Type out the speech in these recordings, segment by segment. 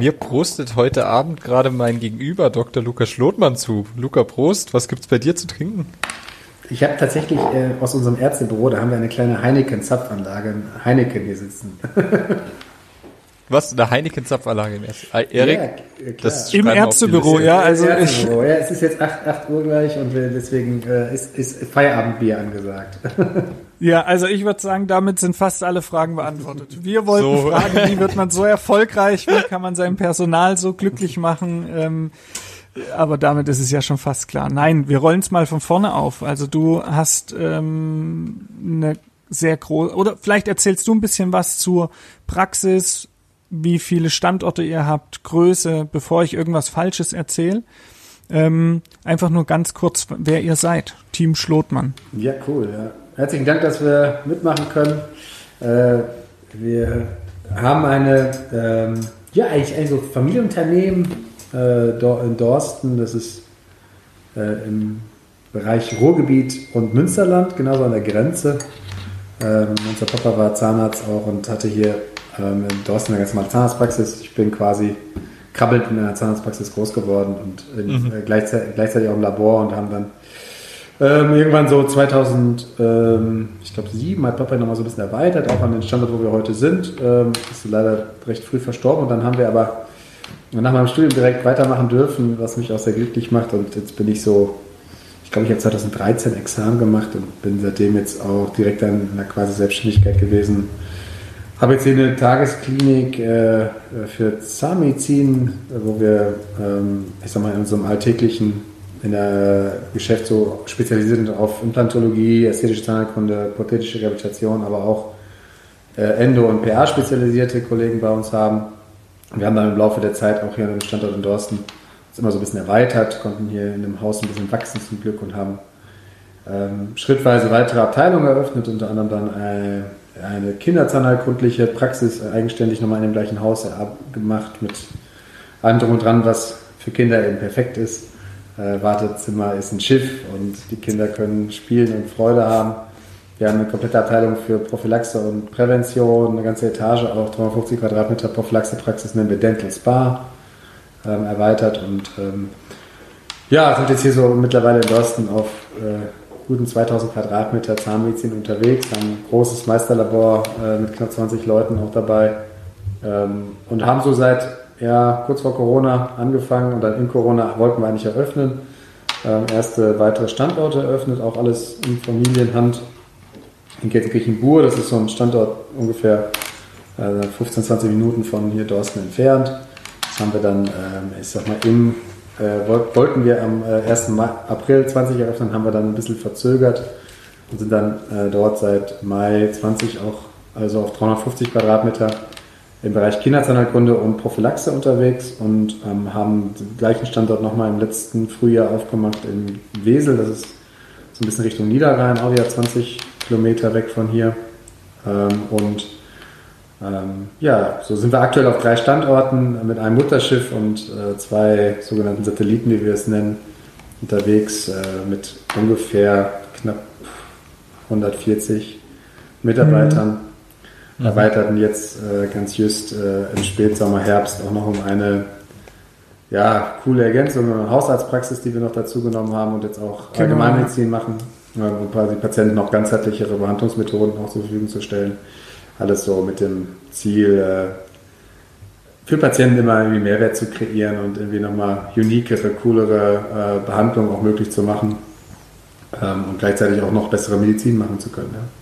Mir prostet heute Abend gerade mein Gegenüber, Dr. Lukas Schlotmann, zu. Luca Prost, was gibt's bei dir zu trinken? Ich habe tatsächlich äh, aus unserem Ärztebüro, da haben wir eine kleine Heineken-Zapfanlage, Heineken hier sitzen. Was? Eine Heineken-Zapfanlage im Erst ah, Erik? Ja, das Im Ärztebüro, ja. Also ich. Ja, es ist jetzt 8, 8 Uhr gleich und deswegen äh, ist, ist Feierabendbier angesagt. Ja, also ich würde sagen, damit sind fast alle Fragen beantwortet. Wir wollten so. fragen, wie wird man so erfolgreich, wie kann man sein Personal so glücklich machen? Ähm, aber damit ist es ja schon fast klar. Nein, wir rollen es mal von vorne auf. Also du hast ähm, eine sehr große, oder vielleicht erzählst du ein bisschen was zur Praxis, wie viele Standorte ihr habt, Größe, bevor ich irgendwas Falsches erzähle. Ähm, einfach nur ganz kurz, wer ihr seid. Team Schlotmann. Ja, cool. Ja. Herzlichen Dank, dass wir mitmachen können. Äh, wir haben eine, ähm, ja, eigentlich ein so Familienunternehmen äh, in Dorsten. Das ist äh, im Bereich Ruhrgebiet und Münsterland, genauso an der Grenze. Ähm, unser Papa war Zahnarzt auch und hatte hier ähm, in Dorsten eine ganz normale Zahnarztpraxis. Ich bin quasi krabbelnd in einer Zahnarztpraxis groß geworden und in, mhm. äh, gleichzeitig, gleichzeitig, auch im Labor und haben dann ähm, irgendwann so 2000, ähm, ich glaube sieben, hat Papa nochmal so ein bisschen erweitert, auch an den Standort, wo wir heute sind. Ähm, ist leider recht früh verstorben und dann haben wir aber nach meinem Studium direkt weitermachen dürfen, was mich auch sehr glücklich macht und jetzt bin ich so, ich glaube, ich habe 2013 Examen gemacht und bin seitdem jetzt auch direkt an einer quasi Selbstständigkeit gewesen habe jetzt hier eine Tagesklinik äh, für Zahnmedizin, wo wir, ähm, ich sag mal, in unserem alltäglichen in der Geschäft so spezialisiert sind auf Implantologie, ästhetische Zahnheilkunde, prothetische Rehabilitation, aber auch äh, Endo- und PA-spezialisierte Kollegen bei uns haben. Wir haben dann im Laufe der Zeit auch hier an dem Standort in Dorsten uns immer so ein bisschen erweitert, konnten hier in dem Haus ein bisschen wachsen zum Glück und haben ähm, schrittweise weitere Abteilungen eröffnet, unter anderem dann äh, eine kinderzahnheilkundliche Praxis eigenständig nochmal in dem gleichen Haus gemacht mit allem drum und dran, was für Kinder eben perfekt ist. Äh, Wartezimmer ist ein Schiff und die Kinder können spielen und Freude haben. Wir haben eine komplette Abteilung für Prophylaxe und Prävention, eine ganze Etage, auch 350 Quadratmeter Prophylaxepraxis nennen wir Dental Spa ähm, erweitert und ähm, ja, sind jetzt hier so mittlerweile in Dorsten auf äh, guten 2000 Quadratmeter Zahnmedizin unterwegs, haben ein großes Meisterlabor äh, mit knapp 20 Leuten auch dabei ähm, und haben so seit ja, kurz vor Corona angefangen und dann in Corona wollten wir eigentlich eröffnen. Ähm, erste weitere Standorte eröffnet, auch alles in Familienhand. In Gelsenkirchen-Bur, das ist so ein Standort ungefähr äh, 15, 20 Minuten von hier Dorsten entfernt. Das haben wir dann, ähm, ich sag mal, im äh, wollten wir am äh, 1. Mai, April 20 eröffnen, haben wir dann ein bisschen verzögert und sind dann äh, dort seit Mai 20 auch also auf 350 Quadratmeter im Bereich Kinderzahnheilkunde und Prophylaxe unterwegs und ähm, haben den gleichen Standort nochmal im letzten Frühjahr aufgemacht in Wesel. Das ist so ein bisschen Richtung Niederrhein, auch wieder 20 Kilometer weg von hier. Ähm, und ähm, ja, so sind wir aktuell auf drei Standorten mit einem Mutterschiff und äh, zwei sogenannten Satelliten, wie wir es nennen, unterwegs äh, mit ungefähr knapp 140 Mitarbeitern. Mhm. Erweiterten jetzt äh, ganz just äh, im Spätsommer, Herbst auch noch um eine ja, coole Ergänzung, eine Hausarztpraxis, die wir noch dazu genommen haben und jetzt auch genau. Allgemeinmedizin machen, um quasi Patienten noch ganzheitlichere Behandlungsmethoden auch zur Verfügung zu stellen. Alles so mit dem Ziel, äh, für Patienten immer irgendwie Mehrwert zu kreieren und irgendwie nochmal uniquere, coolere äh, Behandlungen auch möglich zu machen ähm, und gleichzeitig auch noch bessere Medizin machen zu können. Ja.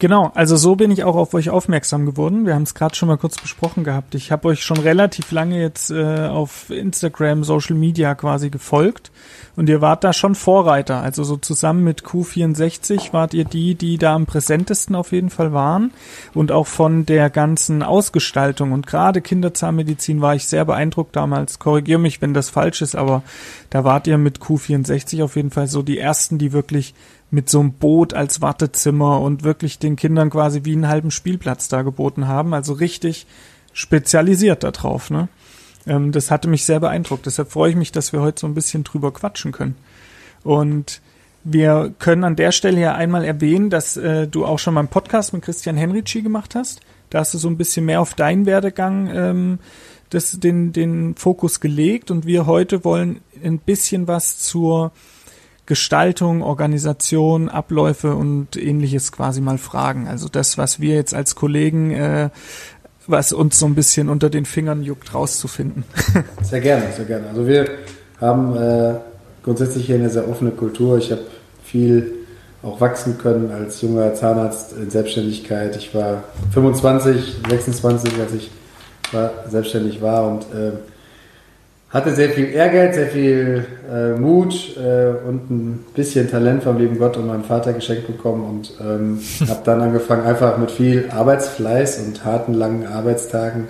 Genau, also so bin ich auch auf euch aufmerksam geworden. Wir haben es gerade schon mal kurz besprochen gehabt. Ich habe euch schon relativ lange jetzt äh, auf Instagram, Social Media quasi gefolgt und ihr wart da schon Vorreiter. Also so zusammen mit Q64 wart ihr die, die da am präsentesten auf jeden Fall waren und auch von der ganzen Ausgestaltung und gerade Kinderzahnmedizin war ich sehr beeindruckt damals. Korrigier mich, wenn das falsch ist, aber da wart ihr mit Q64 auf jeden Fall so die ersten, die wirklich mit so einem Boot als Wartezimmer und wirklich den Kindern quasi wie einen halben Spielplatz da geboten haben. Also richtig spezialisiert darauf. Ne? Ähm, das hatte mich sehr beeindruckt. Deshalb freue ich mich, dass wir heute so ein bisschen drüber quatschen können. Und wir können an der Stelle ja einmal erwähnen, dass äh, du auch schon mal einen Podcast mit Christian Henrici gemacht hast. Da hast du so ein bisschen mehr auf deinen Werdegang ähm, das, den, den Fokus gelegt und wir heute wollen ein bisschen was zur Gestaltung, Organisation, Abläufe und ähnliches quasi mal fragen. Also das, was wir jetzt als Kollegen, äh, was uns so ein bisschen unter den Fingern juckt, rauszufinden. Sehr gerne, sehr gerne. Also wir haben äh, grundsätzlich hier eine sehr offene Kultur. Ich habe viel auch wachsen können als junger Zahnarzt in Selbstständigkeit. Ich war 25, 26, als ich war, selbstständig war und äh, hatte sehr viel Ehrgeiz, sehr viel äh, Mut äh, und ein bisschen Talent vom lieben Gott und meinem Vater geschenkt bekommen und ähm, habe dann angefangen, einfach mit viel Arbeitsfleiß und harten, langen Arbeitstagen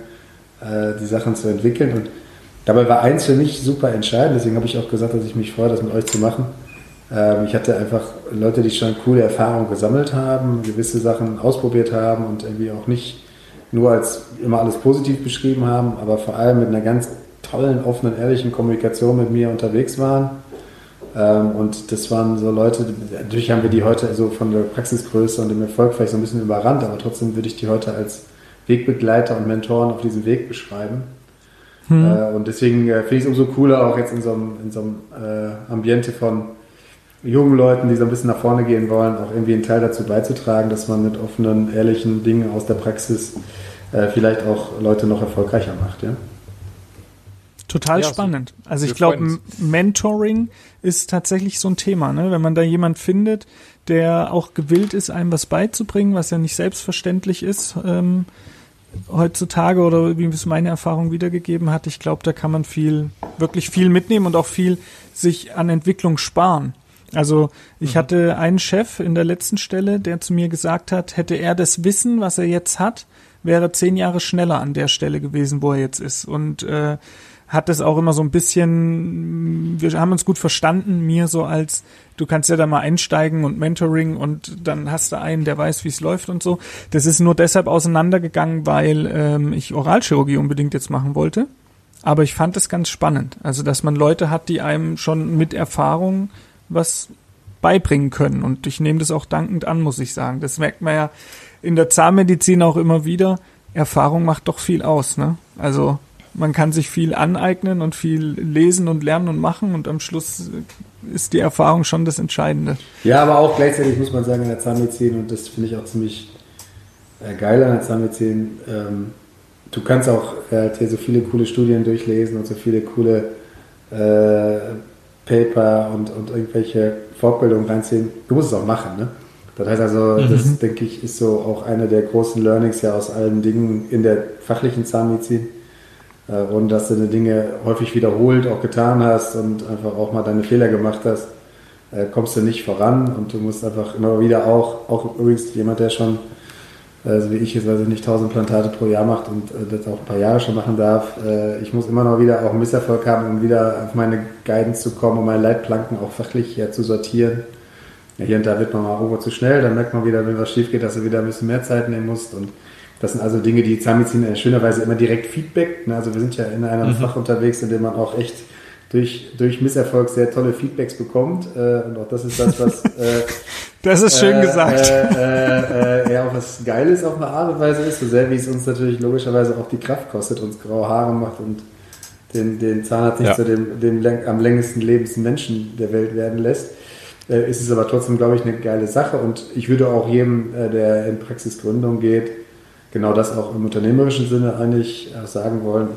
äh, die Sachen zu entwickeln. Und dabei war eins für mich super entscheidend, deswegen habe ich auch gesagt, dass ich mich freue, das mit euch zu machen. Ähm, ich hatte einfach Leute, die schon coole Erfahrungen gesammelt haben, gewisse Sachen ausprobiert haben und irgendwie auch nicht nur als immer alles positiv beschrieben haben, aber vor allem mit einer ganz tollen, offenen, ehrlichen Kommunikation mit mir unterwegs waren. Ähm, und das waren so Leute, natürlich haben wir die heute so von der Praxisgröße und dem Erfolg vielleicht so ein bisschen überrannt, aber trotzdem würde ich die heute als Wegbegleiter und Mentoren auf diesem Weg beschreiben. Hm. Äh, und deswegen äh, finde ich es umso cooler, auch jetzt in so einem, in so einem äh, Ambiente von jungen Leuten, die so ein bisschen nach vorne gehen wollen, auch irgendwie einen Teil dazu beizutragen, dass man mit offenen, ehrlichen Dingen aus der Praxis äh, vielleicht auch Leute noch erfolgreicher macht. Ja? Total ja, spannend. Also ich glaube, Mentoring ist tatsächlich so ein Thema, ne? Wenn man da jemand findet, der auch gewillt ist, einem was beizubringen, was ja nicht selbstverständlich ist ähm, heutzutage oder wie es meine Erfahrung wiedergegeben hat, ich glaube, da kann man viel, wirklich viel mitnehmen und auch viel sich an Entwicklung sparen. Also ich mhm. hatte einen Chef in der letzten Stelle, der zu mir gesagt hat, hätte er das Wissen, was er jetzt hat, wäre zehn Jahre schneller an der Stelle gewesen, wo er jetzt ist. Und äh, hat es auch immer so ein bisschen, wir haben uns gut verstanden, mir so als, du kannst ja da mal einsteigen und Mentoring und dann hast du einen, der weiß, wie es läuft und so. Das ist nur deshalb auseinandergegangen, weil ähm, ich Oralchirurgie unbedingt jetzt machen wollte. Aber ich fand es ganz spannend. Also, dass man Leute hat, die einem schon mit Erfahrung was beibringen können. Und ich nehme das auch dankend an, muss ich sagen. Das merkt man ja in der Zahnmedizin auch immer wieder. Erfahrung macht doch viel aus, ne? Also man kann sich viel aneignen und viel lesen und lernen und machen und am Schluss ist die Erfahrung schon das Entscheidende. Ja, aber auch gleichzeitig muss man sagen, in der Zahnmedizin, und das finde ich auch ziemlich äh, geil an der Zahnmedizin, ähm, du kannst auch äh, hier so viele coole Studien durchlesen und so viele coole äh, Paper und, und irgendwelche Fortbildungen reinziehen. Du musst es auch machen, ne? Das heißt also, mhm. das denke ich, ist so auch eine der großen Learnings ja aus allen Dingen in der fachlichen Zahnmedizin und dass du die Dinge häufig wiederholt auch getan hast und einfach auch mal deine Fehler gemacht hast, äh, kommst du nicht voran und du musst einfach immer wieder auch, auch übrigens jemand, der schon, äh, so wie ich jetzt, weiß ich nicht, 1000 Plantate pro Jahr macht und das auch ein paar Jahre schon machen darf, ich muss immer noch wieder auch einen Misserfolg haben, um wieder auf meine Guidance zu kommen, um meine Leitplanken auch fachlich ja, zu sortieren. Ja, hier und da wird man mal irgendwo zu schnell, dann merkt man wieder, wenn was schief geht, dass du wieder ein bisschen mehr Zeit nehmen musst und das sind also Dinge, die Zahnmedizin in schönerweise immer direkt Feedback. Ne? Also wir sind ja in einem mhm. Fach unterwegs, in dem man auch echt durch, durch Misserfolg sehr tolle Feedbacks bekommt. Äh, und auch das ist das, was... Äh, das ist schön äh, gesagt. Äh, äh, ja, auch was Geiles auf eine Art und Weise ist, so sehr wie es uns natürlich logischerweise auch die Kraft kostet, uns graue Haare macht und den, den Zahnarzt nicht ja. zu dem, dem am längsten lebendsten Menschen der Welt werden lässt. Äh, ist es aber trotzdem, glaube ich, eine geile Sache. Und ich würde auch jedem, äh, der in Praxisgründung geht, genau das auch im unternehmerischen Sinne eigentlich äh, sagen wollen.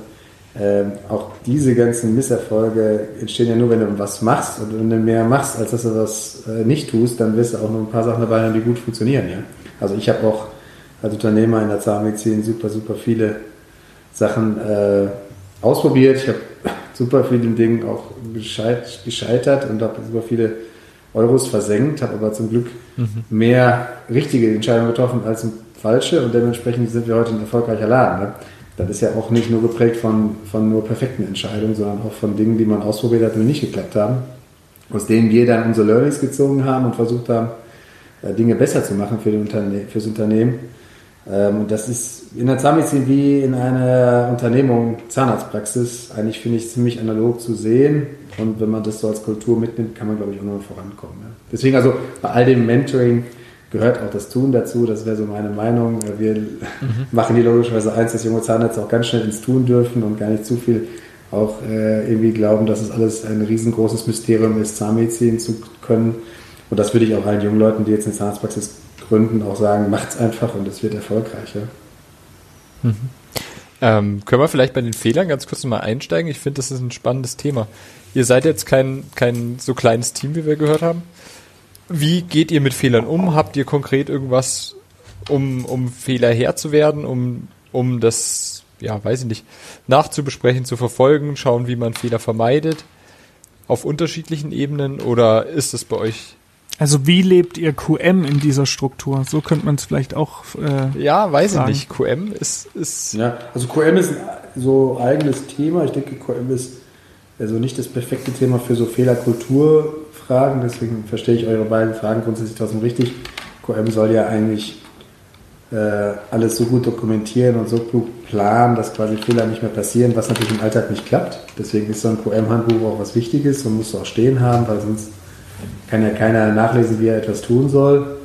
Ähm, auch diese ganzen Misserfolge entstehen ja nur, wenn du was machst. Und wenn du mehr machst, als dass du was äh, nicht tust, dann wirst du auch nur ein paar Sachen dabei haben, die gut funktionieren. Ja? Also ich habe auch als Unternehmer in der Zahnmedizin super, super viele Sachen äh, ausprobiert. Ich habe super viele Dingen auch gescheit, gescheitert und habe super viele Euros versenkt, habe aber zum Glück mhm. mehr richtige Entscheidungen getroffen als ein falsche und dementsprechend sind wir heute ein erfolgreicher Laden. Ne? Das ist ja auch nicht nur geprägt von, von nur perfekten Entscheidungen, sondern auch von Dingen, die man ausprobiert hat und nicht geklappt haben, aus denen wir dann unsere Learnings gezogen haben und versucht haben, äh, Dinge besser zu machen für Unterne fürs Unternehmen. Ähm, und das ist in der Zahnmedizin wie in einer Unternehmung, Zahnarztpraxis, eigentlich finde ich ziemlich analog zu sehen. Und wenn man das so als Kultur mitnimmt, kann man, glaube ich, auch noch vorankommen. Deswegen also bei all dem Mentoring, gehört auch das Tun dazu. Das wäre so meine Meinung. Wir mhm. machen hier logischerweise eins, dass junge Zahnärzte auch ganz schnell ins Tun dürfen und gar nicht zu viel auch äh, irgendwie glauben, dass es alles ein riesengroßes Mysterium ist, Zahnmedizin zu können. Und das würde ich auch allen jungen Leuten, die jetzt eine Zahnarztpraxis gründen, auch sagen, macht's einfach und es wird erfolgreicher. Mhm. Ähm, können wir vielleicht bei den Fehlern ganz kurz mal einsteigen? Ich finde, das ist ein spannendes Thema. Ihr seid jetzt kein, kein so kleines Team, wie wir gehört haben. Wie geht ihr mit Fehlern um? Habt ihr konkret irgendwas, um, um Fehler Herr zu werden, um, um das, ja, weiß ich nicht, nachzubesprechen, zu verfolgen, schauen, wie man Fehler vermeidet? Auf unterschiedlichen Ebenen oder ist es bei euch also wie lebt ihr QM in dieser Struktur? So könnte man es vielleicht auch. Äh, ja, weiß sagen. ich nicht. QM ist, ist. Ja, also QM ist ein so eigenes Thema. Ich denke, QM ist also nicht das perfekte Thema für so Fehlerkulturfragen. Deswegen verstehe ich eure beiden Fragen grundsätzlich trotzdem richtig. QM soll ja eigentlich äh, alles so gut dokumentieren und so gut planen, dass quasi Fehler nicht mehr passieren, was natürlich im Alltag nicht klappt. Deswegen ist so ein QM-Handbuch auch was Wichtiges und muss auch stehen haben, weil sonst kann ja keiner nachlesen, wie er etwas tun soll.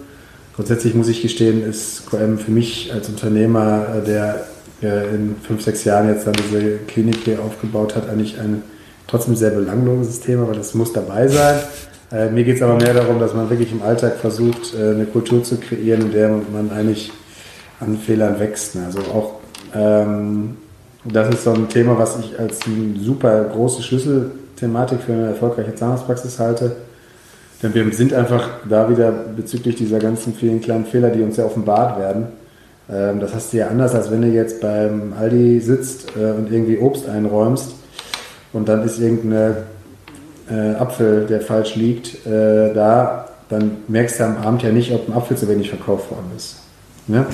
Grundsätzlich muss ich gestehen, ist QM für mich als Unternehmer, äh, der in fünf, sechs Jahren jetzt dann diese Klinik hier aufgebaut hat, eigentlich ein trotzdem sehr belangloses Thema, weil das muss dabei sein. Äh, mir geht es aber mehr darum, dass man wirklich im Alltag versucht, äh, eine Kultur zu kreieren, in der man eigentlich an Fehlern wächst. Also auch ähm, das ist so ein Thema, was ich als eine super große Schlüsselthematik für eine erfolgreiche Zahnarztpraxis halte. Denn wir sind einfach da wieder bezüglich dieser ganzen vielen kleinen Fehler, die uns ja offenbart werden. Ähm, das hast du ja anders, als wenn du jetzt beim Aldi sitzt äh, und irgendwie Obst einräumst und dann ist irgendein äh, Apfel, der falsch liegt, äh, da, dann merkst du am Abend ja nicht, ob ein Apfel zu wenig verkauft worden ist. Ne?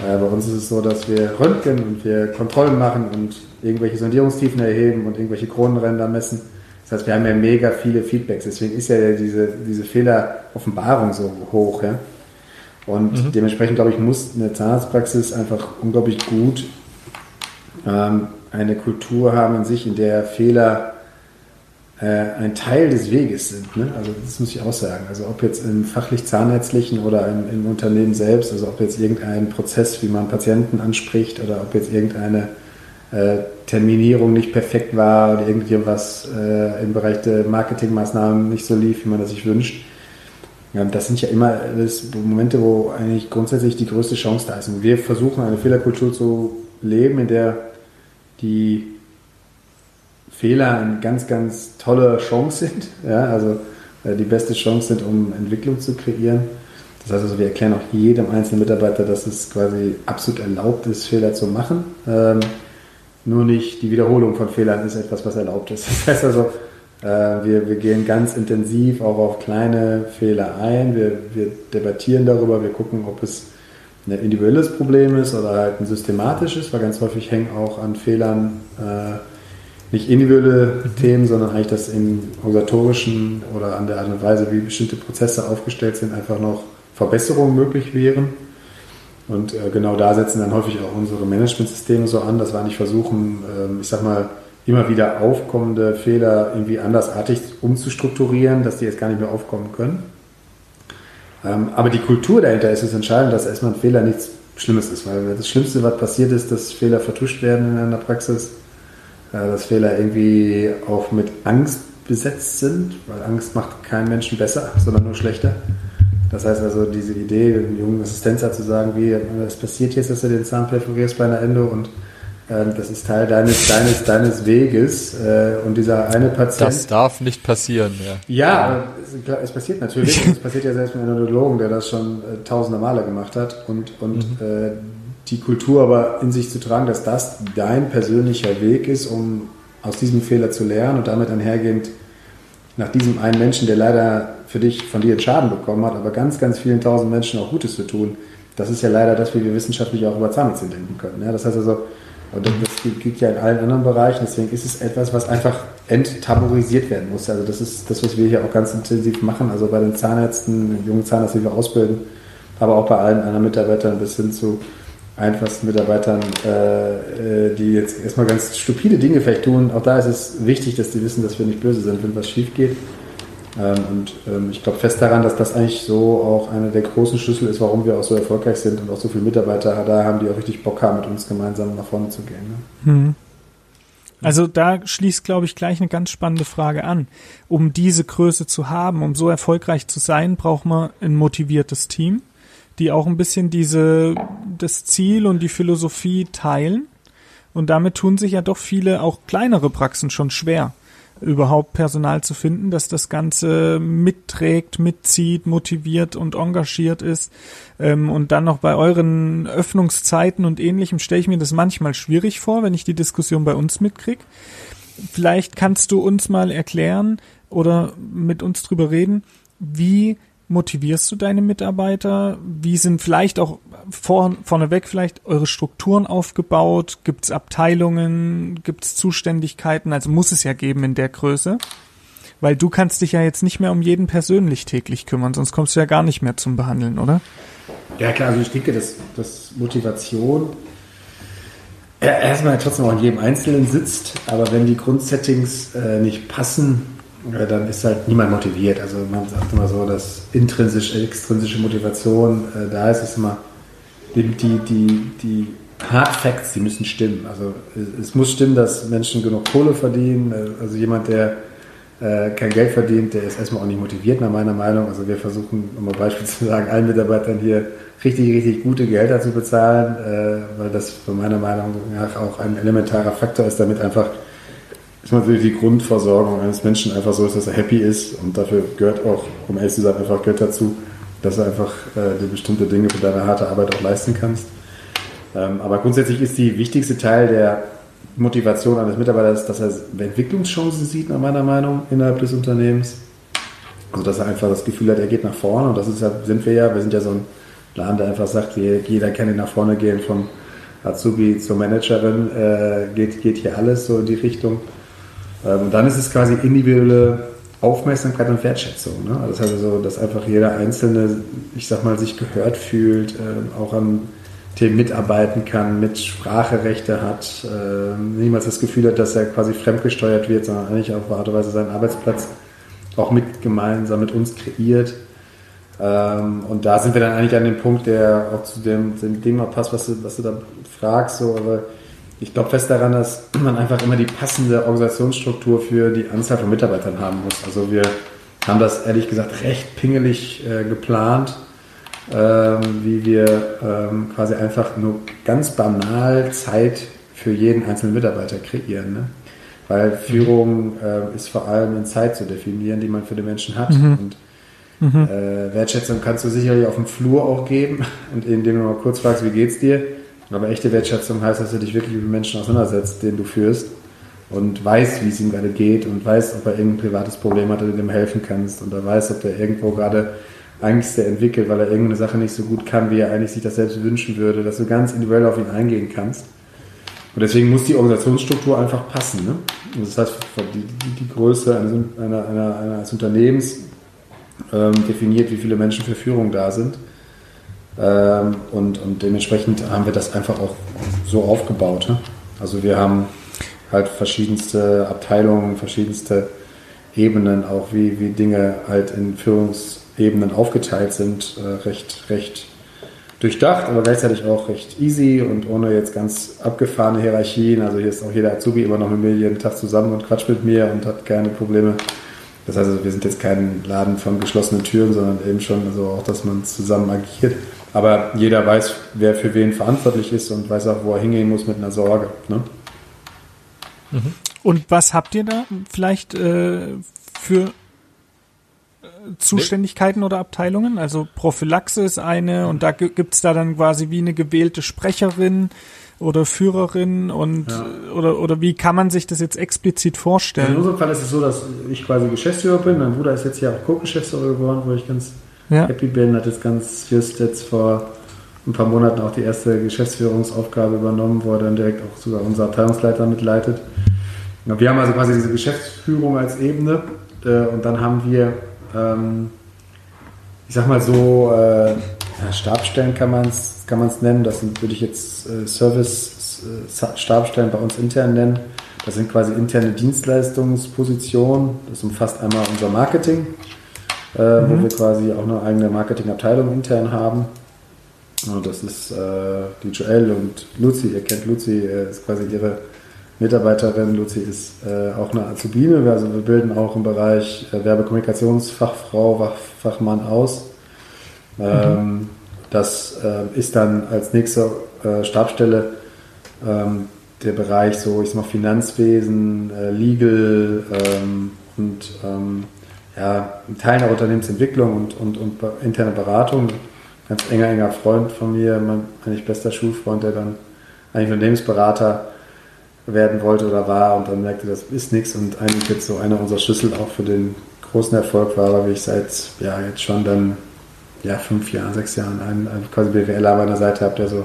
Äh, bei uns ist es so, dass wir röntgen und wir Kontrollen machen und irgendwelche Sondierungstiefen erheben und irgendwelche Kronenränder messen. Das heißt, wir haben ja mega viele Feedbacks. Deswegen ist ja diese, diese Fehleraffenbarung so hoch. Ja? Und mhm. dementsprechend, glaube ich, muss eine Zahnarztpraxis einfach unglaublich gut ähm, eine Kultur haben in sich, in der Fehler äh, ein Teil des Weges sind. Ne? Also das muss ich auch sagen. Also ob jetzt im fachlich zahnärztlichen oder im, im Unternehmen selbst, also ob jetzt irgendein Prozess, wie man Patienten anspricht oder ob jetzt irgendeine äh, Terminierung nicht perfekt war oder irgendwas äh, im Bereich der Marketingmaßnahmen nicht so lief, wie man das sich wünscht. Ja, das sind ja immer Momente, wo eigentlich grundsätzlich die größte Chance da ist. Und wir versuchen eine Fehlerkultur zu leben, in der die Fehler eine ganz, ganz tolle Chance sind. Ja, also äh, die beste Chance sind, um Entwicklung zu kreieren. Das heißt also, wir erklären auch jedem einzelnen Mitarbeiter, dass es quasi absolut erlaubt ist, Fehler zu machen. Ähm, nur nicht die Wiederholung von Fehlern ist etwas, was erlaubt ist. Das heißt also, äh, wir, wir gehen ganz intensiv auch auf kleine Fehler ein. Wir, wir debattieren darüber, wir gucken, ob es ein individuelles Problem ist oder halt ein systematisches, weil ganz häufig hängen auch an Fehlern äh, nicht individuelle mhm. Themen, sondern eigentlich das im organisatorischen oder an der Art und Weise, wie bestimmte Prozesse aufgestellt sind, einfach noch Verbesserungen möglich wären. Und äh, genau da setzen dann häufig auch unsere Managementsysteme so an, dass wir eigentlich versuchen, äh, ich sag mal, immer wieder aufkommende Fehler irgendwie andersartig umzustrukturieren, dass die jetzt gar nicht mehr aufkommen können. Ähm, aber die Kultur dahinter ist es entscheidend, dass erstmal ein Fehler nichts Schlimmes ist, weil das Schlimmste, was passiert ist, dass Fehler vertuscht werden in einer Praxis, äh, dass Fehler irgendwie auch mit Angst besetzt sind, weil Angst macht keinen Menschen besser, sondern nur schlechter. Das heißt also, diese Idee, dem jungen Assistenzarzt zu sagen, wie es passiert jetzt, dass du den Zahn perforierst bei einer Endo und das ist Teil deines, deines, deines Weges äh, und dieser eine Patient. Das darf nicht passieren, ja. Ja, es, es passiert natürlich. es passiert ja selbst mit einem Neurologen, der das schon äh, tausende Male gemacht hat und, und mhm. äh, die Kultur aber in sich zu tragen, dass das dein persönlicher Weg ist, um aus diesem Fehler zu lernen und damit einhergehend nach diesem einen Menschen, der leider für dich, von dir einen Schaden bekommen hat, aber ganz, ganz vielen tausend Menschen auch Gutes zu tun. Das ist ja leider das, wie wir wissenschaftlich auch über Zahnmedizin denken können. Ja, das heißt also, und das gilt ja in allen anderen Bereichen, deswegen ist es etwas, was einfach enttabuisiert werden muss. Also das ist das, was wir hier auch ganz intensiv machen, also bei den Zahnärzten, jungen Zahnärzten, die wir ausbilden, aber auch bei allen anderen Mitarbeitern bis hin zu einfachsten Mitarbeitern, äh, äh, die jetzt erstmal ganz stupide Dinge vielleicht tun. Auch da ist es wichtig, dass die wissen, dass wir nicht böse sind, wenn was schief geht. Ähm, und ähm, ich glaube fest daran, dass das eigentlich so auch eine der großen Schlüssel ist, warum wir auch so erfolgreich sind und auch so viele Mitarbeiter da haben, die auch richtig Bock haben, mit uns gemeinsam nach vorne zu gehen. Ne? Hm. Also da schließt, glaube ich, gleich eine ganz spannende Frage an. Um diese Größe zu haben, um so erfolgreich zu sein, braucht man ein motiviertes Team, die auch ein bisschen diese, das Ziel und die Philosophie teilen. Und damit tun sich ja doch viele, auch kleinere Praxen schon schwer überhaupt Personal zu finden, dass das Ganze mitträgt, mitzieht, motiviert und engagiert ist. Ähm, und dann noch bei euren Öffnungszeiten und ähnlichem stelle ich mir das manchmal schwierig vor, wenn ich die Diskussion bei uns mitkrieg. Vielleicht kannst du uns mal erklären oder mit uns drüber reden, wie motivierst du deine Mitarbeiter? Wie sind vielleicht auch vor, vorneweg vielleicht eure Strukturen aufgebaut? Gibt es Abteilungen? Gibt es Zuständigkeiten? Also muss es ja geben in der Größe. Weil du kannst dich ja jetzt nicht mehr um jeden persönlich täglich kümmern, sonst kommst du ja gar nicht mehr zum Behandeln, oder? Ja klar, also ich denke, dass, dass Motivation erstmal trotzdem auch in jedem Einzelnen sitzt, aber wenn die Grundsettings äh, nicht passen, ja, dann ist halt niemand motiviert. Also man sagt immer so, dass intrinsische, extrinsische Motivation, äh, da ist es immer, die, die, die, die Hard Facts, die müssen stimmen. Also es, es, muss stimmen, dass Menschen genug Kohle verdienen. Äh, also jemand, der äh, kein Geld verdient, der ist erstmal auch nicht motiviert, nach meiner Meinung. Also wir versuchen, um ein Beispiel zu sagen, allen Mitarbeitern hier richtig, richtig gute Gehälter zu bezahlen, äh, weil das von meiner Meinung nach auch ein elementarer Faktor ist, damit einfach ist natürlich die Grundversorgung eines Menschen einfach so ist, dass er happy ist und dafür gehört auch, um ehrlich zu sein, einfach Geld dazu, dass du einfach äh, dir bestimmte Dinge für deine harte Arbeit auch leisten kannst. Ähm, aber grundsätzlich ist die wichtigste Teil der Motivation eines Mitarbeiters, dass er Entwicklungschancen sieht, nach meiner Meinung, innerhalb des Unternehmens. Also dass er einfach das Gefühl hat, er geht nach vorne und das ist sind wir ja, wir sind ja so ein Laden, der einfach sagt, jeder kann nach vorne gehen, vom Azubi zur Managerin, äh, geht, geht hier alles so in die Richtung. Ähm, und dann ist es quasi individuelle Aufmerksamkeit und Wertschätzung. Ne? Also das heißt also, dass einfach jeder Einzelne, ich sag mal, sich gehört fühlt, äh, auch an Themen mitarbeiten kann, mit Spracherechte hat, äh, niemals das Gefühl hat, dass er quasi fremdgesteuert wird, sondern eigentlich auf Art und Weise seinen Arbeitsplatz auch mit gemeinsam mit uns kreiert. Ähm, und da sind wir dann eigentlich an dem Punkt, der auch zu dem, dem mal passt, was du, was du da fragst. So, aber ich glaube fest daran, dass man einfach immer die passende Organisationsstruktur für die Anzahl von Mitarbeitern haben muss. Also wir haben das ehrlich gesagt recht pingelig äh, geplant, ähm, wie wir ähm, quasi einfach nur ganz banal Zeit für jeden einzelnen Mitarbeiter kreieren. Ne? Weil Führung äh, ist vor allem in Zeit zu definieren, die man für den Menschen hat. Mhm. Und mhm. Äh, Wertschätzung kannst du sicherlich auf dem Flur auch geben und indem du mal kurz fragst, wie geht's dir? Aber echte Wertschätzung heißt, dass du dich wirklich mit Menschen auseinandersetzt, den du führst und weißt, wie es ihm gerade geht und weißt, ob er irgendein privates Problem hat, oder du dem helfen kannst und er weiß, ob der irgendwo gerade Ängste entwickelt, weil er irgendeine Sache nicht so gut kann, wie er eigentlich sich das selbst wünschen würde, dass du ganz individuell auf ihn eingehen kannst. Und deswegen muss die Organisationsstruktur einfach passen. Ne? Das heißt, die, die, die Größe eines, einer, einer, eines Unternehmens ähm, definiert, wie viele Menschen für Führung da sind. Ähm, und, und dementsprechend haben wir das einfach auch so aufgebaut. Ne? Also wir haben halt verschiedenste Abteilungen, verschiedenste Ebenen, auch wie, wie Dinge halt in Führungsebenen aufgeteilt sind, äh, recht, recht durchdacht, aber gleichzeitig auch recht easy und ohne jetzt ganz abgefahrene Hierarchien. Also hier ist auch jeder Azubi immer noch mit mir jeden Tag zusammen und quatscht mit mir und hat keine Probleme. Das heißt, also, wir sind jetzt kein Laden von geschlossenen Türen, sondern eben schon also auch, dass man zusammen agiert. Aber jeder weiß, wer für wen verantwortlich ist und weiß auch, wo er hingehen muss mit einer Sorge. Ne? Mhm. Und was habt ihr da vielleicht äh, für äh, Zuständigkeiten oder Abteilungen? Also Prophylaxe ist eine und da gibt es da dann quasi wie eine gewählte Sprecherin oder Führerin und ja. oder, oder wie kann man sich das jetzt explizit vorstellen? in unserem Fall ist es so, dass ich quasi Geschäftsführer bin. Mein Bruder ist jetzt ja auch Co-Geschäftsführer geworden, wo ich ganz ja. Happy bin, hat jetzt ganz just jetzt vor ein paar Monaten auch die erste Geschäftsführungsaufgabe übernommen, wo er dann direkt auch sogar unser Abteilungsleiter mitleitet. Wir haben also quasi diese Geschäftsführung als Ebene äh, und dann haben wir, ähm, ich sag mal so, äh, Stabstellen kann man es kann nennen. Das sind, würde ich jetzt äh, Service-Stabstellen bei uns intern nennen. Das sind quasi interne Dienstleistungspositionen. Das umfasst einmal unser Marketing, äh, mhm. wo wir quasi auch eine eigene Marketingabteilung intern haben. Und das ist äh, die Joelle und Luzi. Ihr kennt Luzi, äh, ist quasi ihre Mitarbeiterin. Luzi ist äh, auch eine Azubine. Also wir bilden auch im Bereich äh, Werbekommunikationsfachfrau, Fachmann aus. Ähm, mhm. Das äh, ist dann als nächste äh, Stabstelle ähm, der Bereich so, ich sag mal, Finanzwesen, Legal ähm, und ähm, ja, ein Teil der Unternehmensentwicklung und, und, und interne Beratung. Ganz enger, enger Freund von mir, mein eigentlich bester Schulfreund, der dann eigentlich Unternehmensberater werden wollte oder war und dann merkte, das ist nichts und eigentlich jetzt so einer unserer Schlüssel auch für den großen Erfolg war, weil ich seit ja jetzt schon dann ja, fünf Jahren, sechs Jahren einen, einen quasi BWLer an meiner Seite habe, der so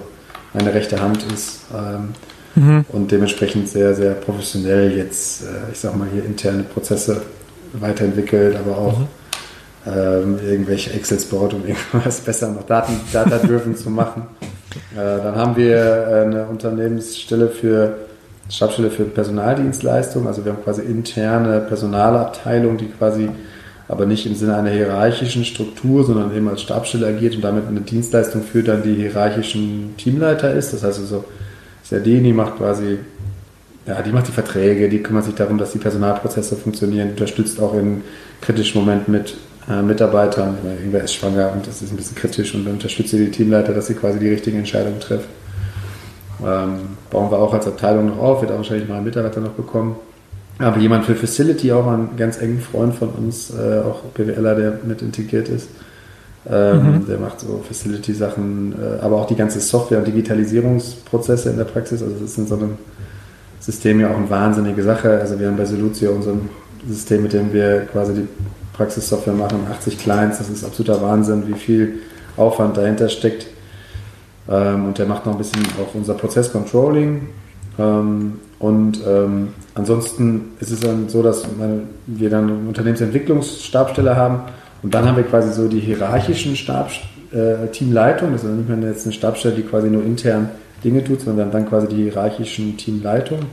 meine rechte Hand ist ähm, mhm. und dementsprechend sehr, sehr professionell jetzt, äh, ich sag mal, hier interne Prozesse weiterentwickelt, aber auch mhm. ähm, irgendwelche Excels baut, um irgendwas besser noch Daten, Data-driven zu machen. Äh, dann haben wir eine Unternehmensstelle für Stabstelle für Personaldienstleistungen, also wir haben quasi interne Personalabteilung, die quasi aber nicht im Sinne einer hierarchischen Struktur, sondern eben als Stabstelle agiert und damit eine Dienstleistung für dann die hierarchischen Teamleiter ist. Das heißt also, Sardini macht quasi, ja, die macht die Verträge, die kümmert sich darum, dass die Personalprozesse funktionieren, unterstützt auch in kritischen Momenten mit äh, Mitarbeitern. Irgendwer ist schwanger und das ist ein bisschen kritisch und dann unterstützt sie die Teamleiter, dass sie quasi die richtigen Entscheidungen treffen. Ähm, bauen wir auch als Abteilung noch auf, wird auch wahrscheinlich mal einen Mitarbeiter noch bekommen. Aber jemand für Facility, auch ein ganz engen Freund von uns, äh, auch BWLer, der mit integriert ist. Ähm, mhm. Der macht so Facility-Sachen, äh, aber auch die ganze Software- und Digitalisierungsprozesse in der Praxis. Also das ist in so einem System ja auch eine wahnsinnige Sache. Also wir haben bei Solutio unser System, mit dem wir quasi die Praxissoftware machen, 80 Clients. Das ist absoluter Wahnsinn, wie viel Aufwand dahinter steckt. Ähm, und der macht noch ein bisschen auch unser Prozesscontrolling. Ähm, und ähm, ansonsten ist es dann so, dass wir dann eine Unternehmensentwicklungsstabstelle haben und dann haben wir quasi so die hierarchischen Stab, äh, Teamleitung. Das ist nicht mehr jetzt eine Stabstelle, die quasi nur intern Dinge tut, sondern dann quasi die hierarchischen Teamleitungen.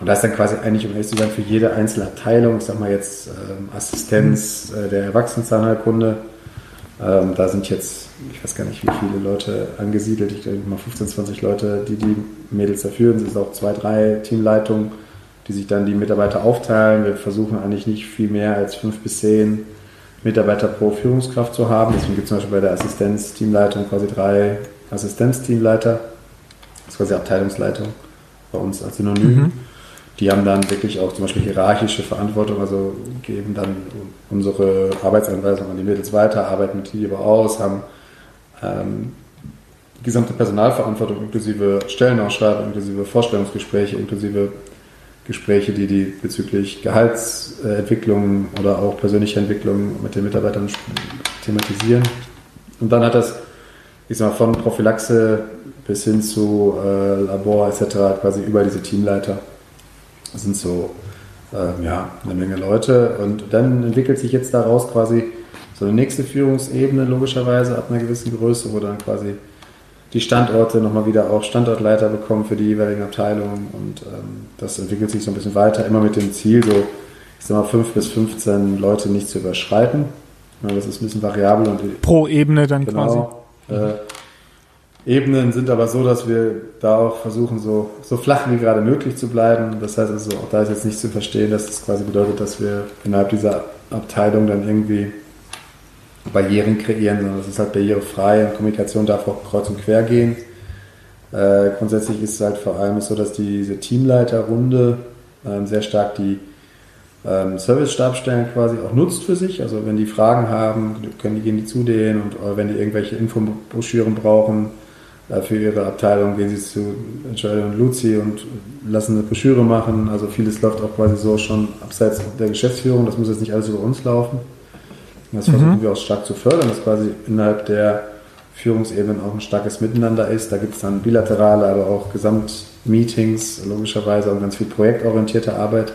Und da ist dann quasi eigentlich, um ehrlich zu sein, für jede einzelne Abteilung, ich sag mal jetzt ähm, Assistenz äh, der Erwachsenenzahnheilkunde, ähm, da sind jetzt, ich weiß gar nicht, wie viele Leute angesiedelt. Ich denke mal 15, 20 Leute, die die Mädels da führen. Es sind auch zwei, drei Teamleitungen, die sich dann die Mitarbeiter aufteilen. Wir versuchen eigentlich nicht viel mehr als fünf bis zehn Mitarbeiter pro Führungskraft zu haben. Deswegen gibt es zum Beispiel bei der Assistenzteamleitung quasi drei Assistenzteamleiter. Das ist quasi Abteilungsleitung bei uns als Synonym. Mhm. Die haben dann wirklich auch zum Beispiel hierarchische Verantwortung, also geben dann unsere Arbeitsanweisungen an die Mädels weiter, arbeiten mit die aber aus, haben ähm, die gesamte Personalverantwortung inklusive Stellenausschreibung, inklusive Vorstellungsgespräche, inklusive Gespräche, die die bezüglich Gehaltsentwicklung oder auch persönlicher Entwicklung mit den Mitarbeitern thematisieren. Und dann hat das, ich sag mal, von Prophylaxe bis hin zu äh, Labor etc. quasi über diese Teamleiter das sind so äh, ja, eine Menge Leute. Und dann entwickelt sich jetzt daraus quasi so eine nächste Führungsebene, logischerweise ab einer gewissen Größe, wo dann quasi die Standorte nochmal wieder auch Standortleiter bekommen für die jeweiligen Abteilungen. Und ähm, das entwickelt sich so ein bisschen weiter, immer mit dem Ziel, so ich sag mal, 5 bis 15 Leute nicht zu überschreiten. Ja, das ist ein bisschen variabel. Und Pro Ebene dann genau, quasi. Äh, Ebenen sind aber so, dass wir da auch versuchen, so, so flach wie gerade möglich zu bleiben. Das heißt also, auch da ist jetzt nicht zu verstehen, dass das quasi bedeutet, dass wir innerhalb dieser Abteilung dann irgendwie Barrieren kreieren, sondern es ist halt barrierefrei und Kommunikation darf auch kreuz und quer gehen. Äh, grundsätzlich ist es halt vor allem so, dass diese Teamleiterrunde äh, sehr stark die ähm, Service-Stabstellen quasi auch nutzt für sich. Also wenn die Fragen haben, können die gehen die zu denen und wenn die irgendwelche Infobroschüren brauchen, äh, für ihre Abteilung gehen sie zu Joel und Luzi und lassen eine Broschüre machen. Also vieles läuft auch quasi so schon abseits der Geschäftsführung. Das muss jetzt nicht alles über uns laufen. Das versuchen mhm. wir auch stark zu fördern, dass quasi innerhalb der Führungsebenen auch ein starkes Miteinander ist. Da gibt es dann bilaterale, aber auch Gesamtmeetings, logischerweise und ganz viel projektorientierte Arbeit.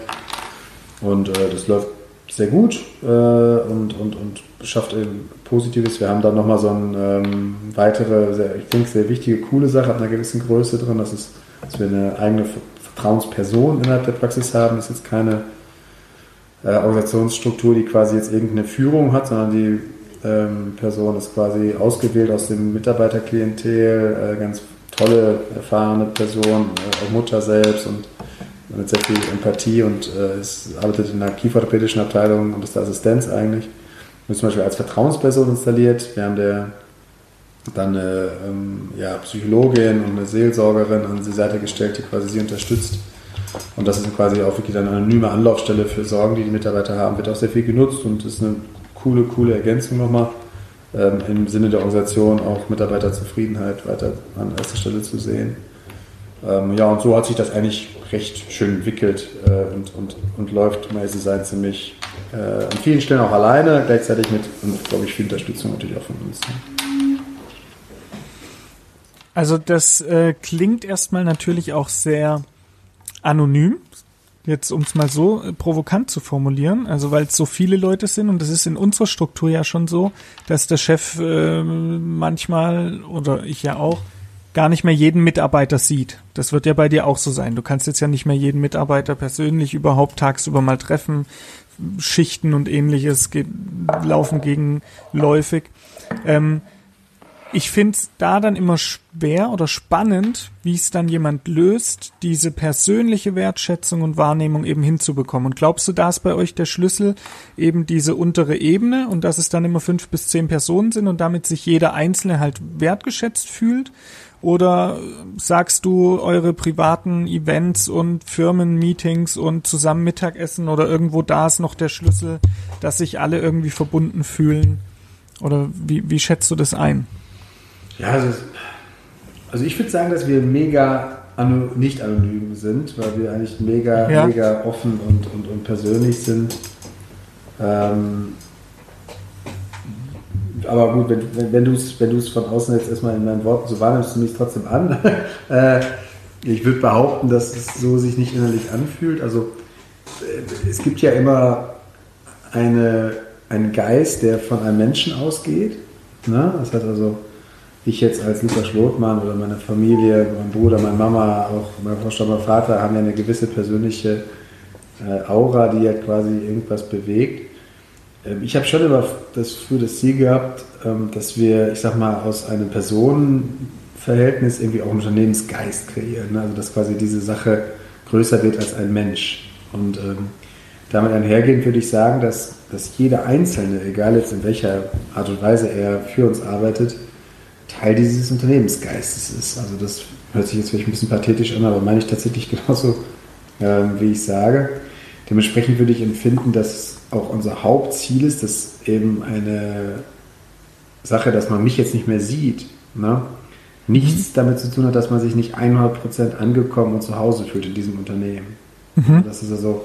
Und äh, das läuft sehr gut äh, und, und, und schafft eben Positives. Wir haben da nochmal so eine ähm, weitere, sehr, ich denke, sehr wichtige, coole Sache ab einer gewissen Größe drin. Das ist, dass wir eine eigene Vertrauensperson innerhalb der Praxis haben. Das ist jetzt keine äh, Organisationsstruktur, die quasi jetzt irgendeine Führung hat, sondern die ähm, Person ist quasi ausgewählt aus dem Mitarbeiterklientel, äh, ganz tolle, erfahrene Person, äh, auch Mutter selbst und mit sehr viel Empathie und äh, arbeitet in einer kieferorthopädischen Abteilung und ist der Assistenz eigentlich. Wir zum Beispiel als Vertrauensperson installiert. Wir haben der dann eine ähm, ja, Psychologin und eine Seelsorgerin an die Seite gestellt, die quasi sie unterstützt. Und das ist quasi auch wirklich eine anonyme Anlaufstelle für Sorgen, die die Mitarbeiter haben. Wird auch sehr viel genutzt und ist eine coole, coole Ergänzung nochmal. Ähm, Im Sinne der Organisation auch Mitarbeiterzufriedenheit weiter an erster Stelle zu sehen. Ähm, ja, und so hat sich das eigentlich recht schön entwickelt äh, und, und, und läuft, zu sein, ziemlich äh, an vielen Stellen auch alleine, gleichzeitig mit, glaube ich, viel Unterstützung natürlich auch von uns. Ne? Also das äh, klingt erstmal natürlich auch sehr anonym, jetzt um es mal so äh, provokant zu formulieren, also weil es so viele Leute sind und das ist in unserer Struktur ja schon so, dass der Chef äh, manchmal oder ich ja auch gar nicht mehr jeden Mitarbeiter sieht. Das wird ja bei dir auch so sein. Du kannst jetzt ja nicht mehr jeden Mitarbeiter persönlich überhaupt tagsüber mal treffen. Schichten und ähnliches geht, laufen gegenläufig. Ähm, ich finde es da dann immer schwer oder spannend, wie es dann jemand löst, diese persönliche Wertschätzung und Wahrnehmung eben hinzubekommen. Und glaubst du, da ist bei euch der Schlüssel eben diese untere Ebene und dass es dann immer fünf bis zehn Personen sind und damit sich jeder Einzelne halt wertgeschätzt fühlt? Oder sagst du eure privaten Events und Firmenmeetings und zusammen Mittagessen oder irgendwo da ist noch der Schlüssel, dass sich alle irgendwie verbunden fühlen? Oder wie, wie schätzt du das ein? Ja, also, also ich würde sagen, dass wir mega ano nicht anonym sind, weil wir eigentlich mega, ja. mega offen und, und, und persönlich sind. Ähm, aber gut, wenn, wenn, wenn du es wenn von außen jetzt erstmal in meinen Worten so wahrnimmst, du mich trotzdem an. äh, ich würde behaupten, dass es so sich nicht innerlich anfühlt. Also äh, es gibt ja immer eine, einen Geist, der von einem Menschen ausgeht. Ne? Das hat also ich jetzt als Lukas Schlotmann oder meine Familie, mein Bruder, meine Mama, auch mein mein Vater haben ja eine gewisse persönliche äh, Aura, die ja quasi irgendwas bewegt. Ähm, ich habe schon immer das für das Ziel gehabt, ähm, dass wir, ich sag mal, aus einem Personenverhältnis irgendwie auch einen Unternehmensgeist kreieren. Ne? Also dass quasi diese Sache größer wird als ein Mensch. Und ähm, damit einhergehend würde ich sagen, dass, dass jeder Einzelne, egal jetzt in welcher Art und Weise er für uns arbeitet, Teil dieses Unternehmensgeistes ist. Also das hört sich jetzt vielleicht ein bisschen pathetisch an, aber meine ich tatsächlich genauso, wie ich sage. Dementsprechend würde ich empfinden, dass auch unser Hauptziel ist, dass eben eine Sache, dass man mich jetzt nicht mehr sieht, ne, nichts mhm. damit zu tun hat, dass man sich nicht 100% angekommen und zu Hause fühlt in diesem Unternehmen. Mhm. Das ist also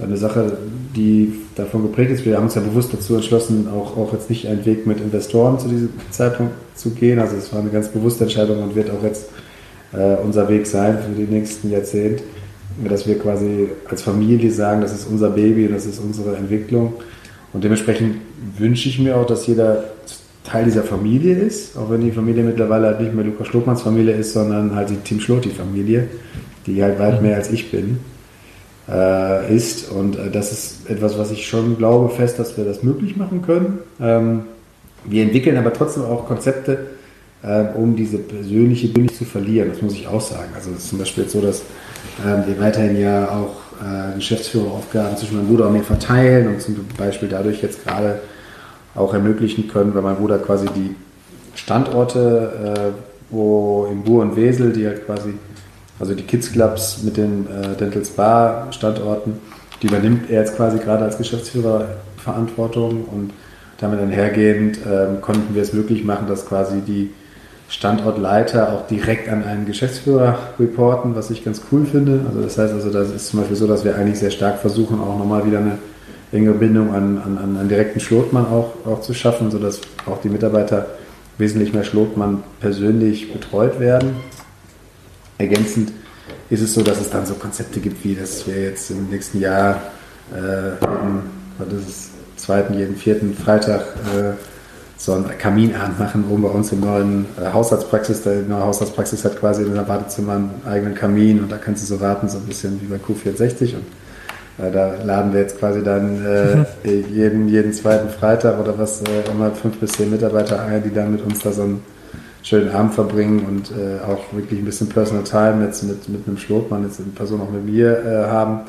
eine Sache, die davon geprägt ist. Wir haben uns ja bewusst dazu entschlossen, auch, auch jetzt nicht einen Weg mit Investoren zu diesem Zeitpunkt zu gehen. Also es war eine ganz bewusste Entscheidung und wird auch jetzt äh, unser Weg sein für die nächsten Jahrzehnte, dass wir quasi als Familie sagen, das ist unser Baby und das ist unsere Entwicklung. Und dementsprechend wünsche ich mir auch, dass jeder Teil dieser Familie ist, auch wenn die Familie mittlerweile halt nicht mehr Lukas Schlotmanns Familie ist, sondern halt die Team Schloti-Familie, die halt weit mehr als ich bin äh, ist. Und äh, das ist etwas, was ich schon glaube fest, dass wir das möglich machen können. Ähm, wir entwickeln aber trotzdem auch Konzepte, äh, um diese persönliche Bindung zu verlieren. Das muss ich auch sagen. Also es ist zum Beispiel jetzt so, dass ähm, wir weiterhin ja auch äh, Geschäftsführeraufgaben zwischen meinem Bruder und mir verteilen und zum Beispiel dadurch jetzt gerade auch ermöglichen können, weil mein Bruder quasi die Standorte, äh, wo in Bur und Wesel, die halt quasi also die Kids Clubs mit den äh, Dental Spa Standorten, die übernimmt er jetzt quasi gerade als Geschäftsführer Verantwortung und damit einhergehend ähm, konnten wir es möglich machen, dass quasi die Standortleiter auch direkt an einen Geschäftsführer reporten, was ich ganz cool finde. Also das heißt also, das ist zum Beispiel so, dass wir eigentlich sehr stark versuchen, auch nochmal wieder eine enge Bindung an, an, an einen direkten Schlotmann auch, auch zu schaffen, sodass auch die Mitarbeiter wesentlich mehr Schlotmann persönlich betreut werden. Ergänzend ist es so, dass es dann so Konzepte gibt, wie dass wir jetzt im nächsten Jahr äh, jeden, das ist zweiten, jeden vierten Freitag äh, so einen Kaminabend machen, oben bei uns im neuen äh, Haushaltspraxis. Der neue Haushaltspraxis hat quasi in der Badezimmer einen eigenen Kamin und da kannst du so warten, so ein bisschen wie bei Q64 und äh, da laden wir jetzt quasi dann äh, jeden, jeden zweiten Freitag oder was äh, immer fünf bis zehn Mitarbeiter ein, die dann mit uns da so einen schönen Abend verbringen und äh, auch wirklich ein bisschen Personal Time jetzt mit, mit einem Schlotmann, jetzt in Person auch mit mir äh, haben.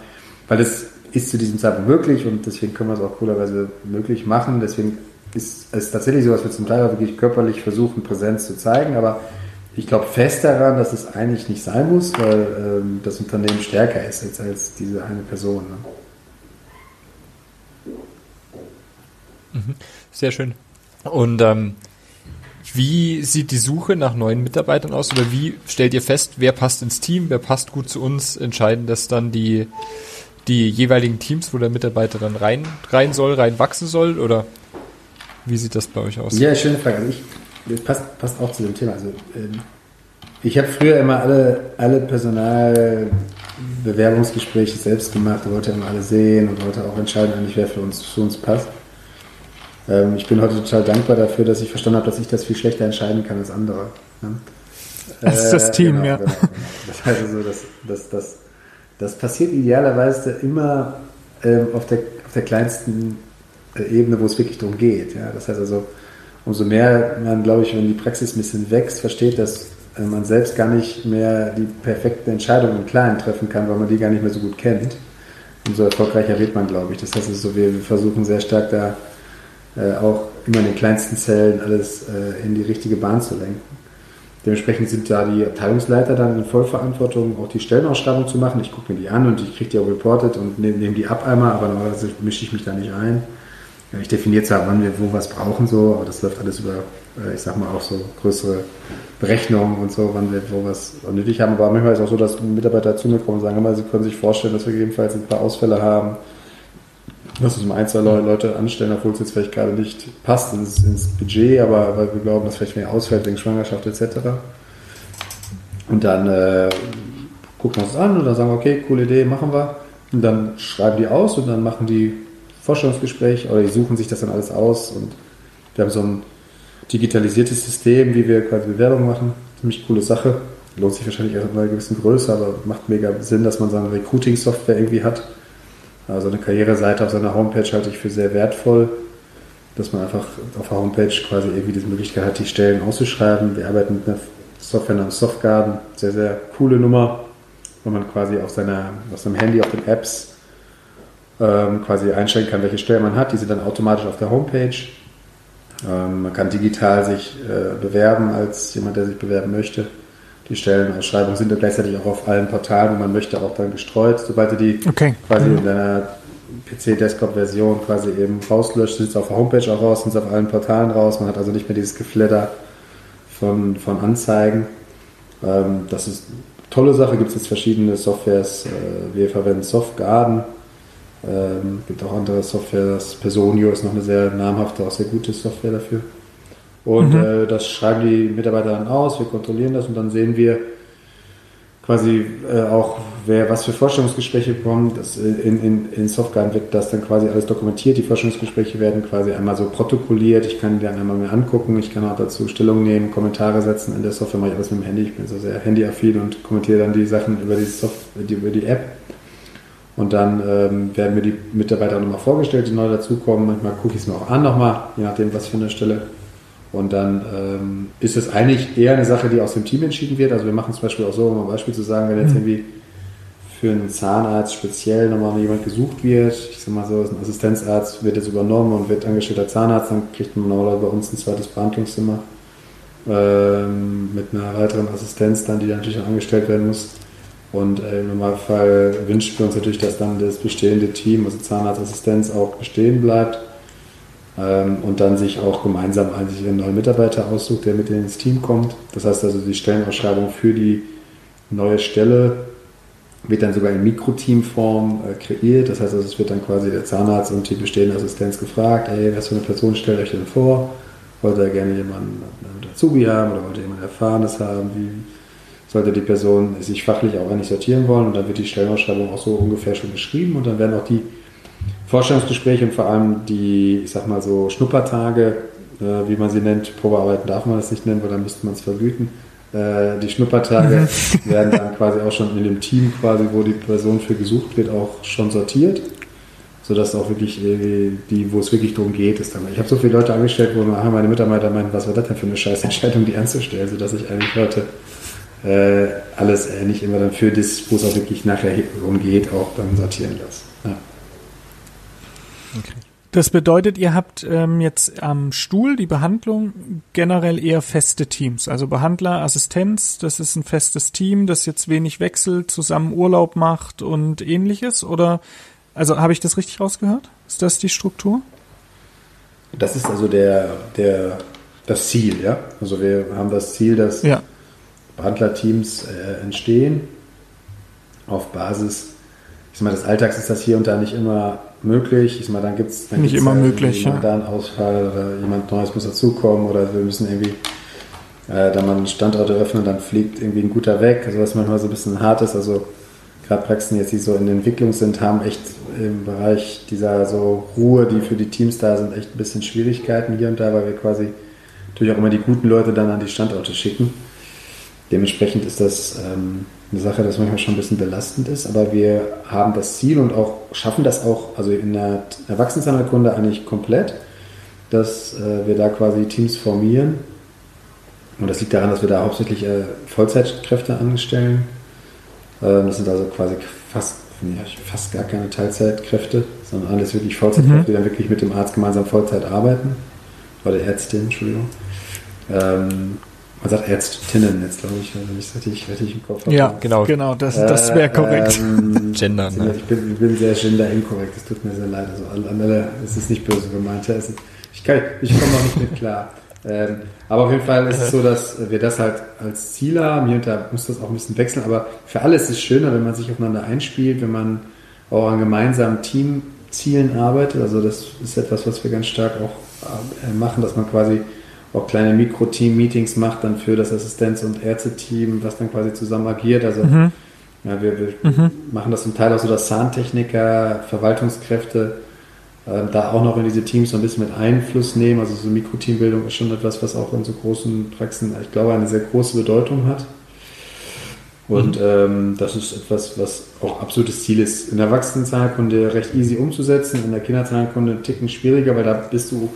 Weil das ist zu diesem Zeitpunkt möglich und deswegen können wir es auch coolerweise möglich machen. Deswegen ist es tatsächlich so, dass wir zum Teil wirklich körperlich versuchen, Präsenz zu zeigen, aber ich glaube fest daran, dass es eigentlich nicht sein muss, weil ähm, das Unternehmen stärker ist als, als diese eine Person. Ne? Mhm. Sehr schön. Und ähm, wie sieht die Suche nach neuen Mitarbeitern aus oder wie stellt ihr fest, wer passt ins Team, wer passt gut zu uns? Entscheiden das dann die, die jeweiligen Teams, wo der Mitarbeiter dann rein, rein soll, reinwachsen soll oder wie sieht das bei euch aus? Ja, schöne Frage. Also ich, das passt, passt auch zu dem Thema. Also, ähm, ich habe früher immer alle, alle Personalbewerbungsgespräche selbst gemacht, wollte immer alle sehen und wollte auch entscheiden, eigentlich wer für uns, für uns passt. Ähm, ich bin heute total dankbar dafür, dass ich verstanden habe, dass ich das viel schlechter entscheiden kann als andere. Ne? Das ist das äh, Team, genau, ja. Genau, genau. Das heißt also, das, das, das, das passiert idealerweise immer ähm, auf, der, auf der kleinsten Ebene, wo es wirklich darum geht. Ja? Das heißt also, umso mehr man, glaube ich, wenn die Praxis ein bisschen wächst, versteht, dass äh, man selbst gar nicht mehr die perfekte Entscheidung im Kleinen treffen kann, weil man die gar nicht mehr so gut kennt. Umso erfolgreicher wird man, glaube ich. Das heißt also, wir, wir versuchen sehr stark da äh, auch immer in den kleinsten Zellen alles äh, in die richtige Bahn zu lenken. Dementsprechend sind da die Abteilungsleiter dann in Vollverantwortung, auch die Stellenausschreibung zu machen. Ich gucke mir die an und ich kriege die auch reported und nehme nehm die ab einmal, aber normalerweise mische ich mich da nicht ein. Ich definiere zwar, wann wir wo was brauchen, so, aber das läuft alles über, äh, ich sag mal, auch so größere Berechnungen und so, wann wir wo was nötig haben. Aber manchmal ist es auch so, dass Mitarbeiter zu mir kommen und sagen, sie können sich vorstellen, dass wir gegebenenfalls ein paar Ausfälle haben dass uns ein, zwei Leute anstellen, obwohl es jetzt vielleicht gerade nicht passt ins, ins Budget, aber weil wir glauben, dass vielleicht mehr ausfällt wegen Schwangerschaft etc. Und dann äh, gucken wir uns an und dann sagen wir, okay, coole Idee, machen wir. Und dann schreiben die aus und dann machen die Vorstellungsgespräch oder die suchen sich das dann alles aus und wir haben so ein digitalisiertes System, wie wir quasi Bewerbung machen. Ziemlich coole Sache. Lohnt sich wahrscheinlich erst mal einer gewissen Größe, aber macht mega Sinn, dass man so eine Recruiting-Software irgendwie hat also eine Karriereseite auf seiner Homepage halte ich für sehr wertvoll, dass man einfach auf der Homepage quasi irgendwie die Möglichkeit hat, die Stellen auszuschreiben. Wir arbeiten mit einer Software namens Softgarden, sehr, sehr coole Nummer, wo man quasi auf, seiner, auf seinem Handy, auf den Apps ähm, quasi einstellen kann, welche Stellen man hat. Die sind dann automatisch auf der Homepage. Ähm, man kann digital sich äh, bewerben als jemand, der sich bewerben möchte. Die Stellenausschreibungen sind dann gleichzeitig auch auf allen Portalen, wo man möchte, auch dann gestreut. Sobald du die okay. quasi mhm. in deiner PC-Desktop-Version quasi eben rauslöscht, sind es auf der Homepage auch raus, sind es auf allen Portalen raus. Man hat also nicht mehr dieses Geflatter von, von Anzeigen. Ähm, das ist eine tolle Sache, gibt es jetzt verschiedene Softwares. Äh, wir verwenden Softgarden. Ähm, gibt auch andere Software, das Personio ist noch eine sehr namhafte, auch sehr gute Software dafür. Und mhm. äh, das schreiben die Mitarbeiter dann aus, wir kontrollieren das und dann sehen wir quasi äh, auch, wer was für Vorstellungsgespräche bekommt. Das, äh, in, in, in Softguard wird das dann quasi alles dokumentiert. Die Vorstellungsgespräche werden quasi einmal so protokolliert. Ich kann die dann einmal mir angucken. Ich kann auch dazu Stellung nehmen, Kommentare setzen. In der Software mache ich alles mit dem Handy. Ich bin so sehr handyaffin und kommentiere dann die Sachen über die, Software, über die App. Und dann ähm, werden mir die Mitarbeiter nochmal vorgestellt, die neu dazukommen. Manchmal gucke ich es mir auch an nochmal, je nachdem, was für eine Stelle. Und dann ähm, ist es eigentlich eher eine Sache, die aus dem Team entschieden wird. Also wir machen zum Beispiel auch so, um ein Beispiel zu sagen, wenn jetzt mhm. irgendwie für einen Zahnarzt speziell nochmal jemand gesucht wird, ich sag mal so, ein Assistenzarzt wird jetzt übernommen und wird angestellter Zahnarzt, dann kriegt man normalerweise bei uns ein zweites Behandlungszimmer ähm, mit einer weiteren Assistenz dann, die dann natürlich auch angestellt werden muss. Und äh, im Normalfall wünschen wir uns natürlich, dass dann das bestehende Team, also Zahnarztassistenz, auch bestehen bleibt ähm, und dann sich auch gemeinsam einen neuen Mitarbeiter aussucht, der mit ins Team kommt. Das heißt also, die Stellenausschreibung für die neue Stelle wird dann sogar in Mikroteamform äh, kreiert. Das heißt also, es wird dann quasi der Zahnarzt und die bestehende Assistenz gefragt, hey, was für eine Person stellt euch denn vor? Wollt ihr gerne jemanden mit Azubi haben oder wollt ihr jemanden Erfahrenes haben? Wie sollte die Person sich fachlich auch eigentlich sortieren wollen? Und dann wird die Stellenausschreibung auch so ungefähr schon beschrieben und dann werden auch die Vorstellungsgespräche und vor allem die, ich sag mal so, Schnuppertage äh, wie man sie nennt. Probearbeiten darf man das nicht nennen, weil dann müsste man es vergüten. Äh, die Schnuppertage mhm. werden dann quasi auch schon in dem Team, quasi, wo die Person für gesucht wird, auch schon sortiert. Sodass auch wirklich, die, wo es wirklich darum geht, ist dann. Ich habe so viele Leute angestellt, wo nachher meine Mitarbeiter meinen, was war das denn für eine scheiß Entscheidung, die anzustellen, sodass ich eigentlich heute äh, alles äh, nicht immer dann für das, wo es auch wirklich nachher umgeht, auch dann sortieren lasse. Ja. Okay. Das bedeutet, ihr habt ähm, jetzt am Stuhl die Behandlung generell eher feste Teams. Also Behandler, Assistenz, das ist ein festes Team, das jetzt wenig wechselt, zusammen Urlaub macht und ähnliches. Oder also habe ich das richtig rausgehört? Ist das die Struktur? Das ist also der, der, das Ziel, ja. Also wir haben das Ziel, dass ja. Behandlerteams äh, entstehen auf Basis, ich sag mal, des Alltags ist das hier und da nicht immer möglich. Ich meine, dann gibt es nicht immer möglich. Ja. Da einen Ausfall oder jemand Neues muss dazukommen oder wir müssen irgendwie äh, da mal einen Standort eröffnen, dann fliegt irgendwie ein guter weg. Also was manchmal so ein bisschen hart ist. Also gerade Praxen jetzt, die so in Entwicklung sind, haben echt im Bereich dieser so Ruhe, die für die Teams da sind, echt ein bisschen Schwierigkeiten hier und da, weil wir quasi natürlich auch immer die guten Leute dann an die Standorte schicken. Dementsprechend ist das ähm, eine Sache, das manchmal schon ein bisschen belastend ist, aber wir haben das Ziel und auch schaffen das auch, also in der Erwachsenenkunde eigentlich komplett, dass äh, wir da quasi Teams formieren. Und das liegt daran, dass wir da hauptsächlich äh, Vollzeitkräfte anstellen. Äh, das sind also quasi fast, ja, fast gar keine Teilzeitkräfte, sondern alles wirklich Vollzeitkräfte, mhm. die dann wirklich mit dem Arzt gemeinsam Vollzeit arbeiten. Oder Ärztin, Entschuldigung. Ähm, man sagt Ärztinnen jetzt, glaube ich, wenn ich es richtig, richtig im Kopf habe. Ja, genau, genau, das, das wäre korrekt. Ähm, Gender, ne? Ich bin, ich bin sehr gender-inkorrekt, es tut mir sehr leid. Also an alle, es ist nicht böse gemeint. Ist, ich, ich komme noch nicht mit klar. Ähm, aber auf jeden Fall ist es so, dass wir das halt als Ziel haben. Hier und da muss das auch ein bisschen wechseln. Aber für alle ist es schöner, wenn man sich aufeinander einspielt, wenn man auch an gemeinsamen Teamzielen arbeitet. Also das ist etwas, was wir ganz stark auch äh, machen, dass man quasi auch kleine Mikro-Team-Meetings macht dann für das Assistenz- und Ärzteteam, was dann quasi zusammen agiert. Also mhm. ja, wir, wir mhm. machen das zum Teil auch so, dass Zahntechniker, Verwaltungskräfte äh, da auch noch in diese Teams so ein bisschen mit Einfluss nehmen. Also so Mikroteambildung ist schon etwas, was auch in so großen Praxen, ich glaube, eine sehr große Bedeutung hat. Und mhm. ähm, das ist etwas, was auch absolutes Ziel ist. In der Erwachsenenzahlkunde recht easy umzusetzen, in der Kinderzahlkunde ein Ticken schwieriger, weil da bist du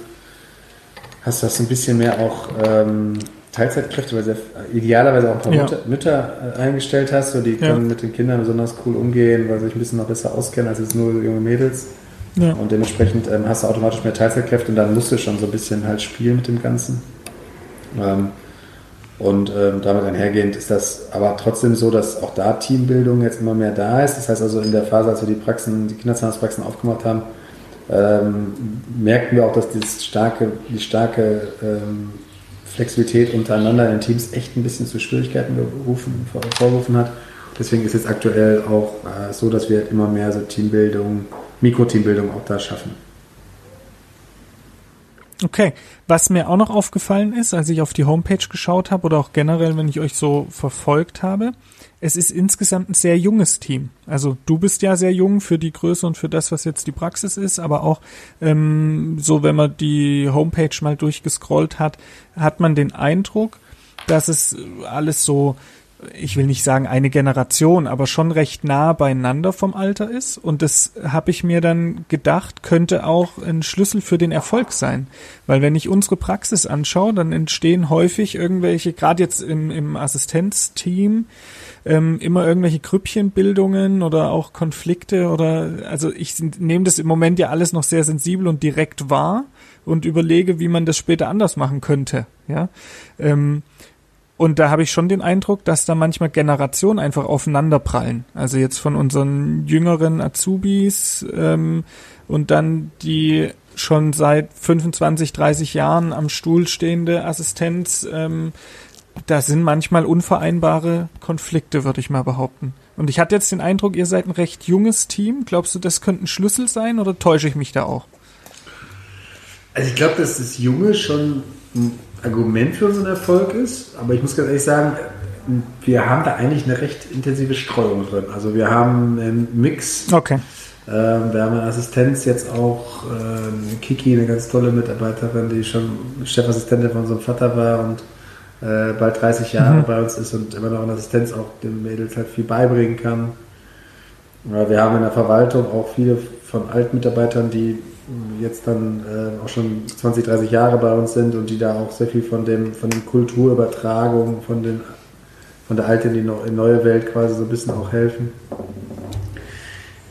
hast du das ein bisschen mehr auch ähm, Teilzeitkräfte, weil du idealerweise auch ein paar ja. Mütter, Mütter äh, eingestellt hast, so die ja. können mit den Kindern besonders cool umgehen, weil sie sich ein bisschen noch besser auskennen als jetzt nur junge Mädels. Ja. Und dementsprechend ähm, hast du automatisch mehr Teilzeitkräfte und dann musst du schon so ein bisschen halt spielen mit dem Ganzen. Ähm, und ähm, damit einhergehend ist das aber trotzdem so, dass auch da Teambildung jetzt immer mehr da ist. Das heißt also in der Phase, als wir die Praxen, die Kinderzahnarztpraxen aufgemacht haben, ähm, merken wir auch, dass dieses starke, die starke ähm, Flexibilität untereinander in Teams echt ein bisschen zu Schwierigkeiten berufen, vorgerufen hat. Deswegen ist es aktuell auch äh, so, dass wir immer mehr so Teambildung, Mikroteambildung auch da schaffen. Okay, was mir auch noch aufgefallen ist, als ich auf die Homepage geschaut habe oder auch generell, wenn ich euch so verfolgt habe, es ist insgesamt ein sehr junges Team. Also du bist ja sehr jung für die Größe und für das, was jetzt die Praxis ist, aber auch ähm, so, wenn man die Homepage mal durchgescrollt hat, hat man den Eindruck, dass es alles so ich will nicht sagen eine Generation, aber schon recht nah beieinander vom Alter ist. Und das habe ich mir dann gedacht, könnte auch ein Schlüssel für den Erfolg sein. Weil wenn ich unsere Praxis anschaue, dann entstehen häufig irgendwelche, gerade jetzt im, im Assistenzteam, ähm, immer irgendwelche Grüppchenbildungen oder auch Konflikte oder also ich nehme das im Moment ja alles noch sehr sensibel und direkt wahr und überlege, wie man das später anders machen könnte. Ja. Ähm, und da habe ich schon den Eindruck, dass da manchmal Generationen einfach aufeinanderprallen. Also jetzt von unseren jüngeren Azubis ähm, und dann die schon seit 25, 30 Jahren am Stuhl stehende Assistenz. Ähm, da sind manchmal unvereinbare Konflikte, würde ich mal behaupten. Und ich hatte jetzt den Eindruck, ihr seid ein recht junges Team. Glaubst du, das könnte ein Schlüssel sein oder täusche ich mich da auch? Also ich glaube, dass das Junge schon Argument für unseren Erfolg ist. Aber ich muss ganz ehrlich sagen, wir haben da eigentlich eine recht intensive Streuung drin. Also wir haben einen Mix okay. Ähm, wir haben eine Assistenz jetzt auch, äh, Kiki, eine ganz tolle Mitarbeiterin, die schon Chefassistentin von unserem Vater war und äh, bald 30 Jahre mhm. bei uns ist und immer noch eine Assistenz auch den Mädels halt viel beibringen kann. Wir haben in der Verwaltung auch viele von Altmitarbeitern, die jetzt dann äh, auch schon 20, 30 Jahre bei uns sind und die da auch sehr viel von dem von den Kulturübertragung, von den von der alten in die neue Welt quasi so ein bisschen auch helfen.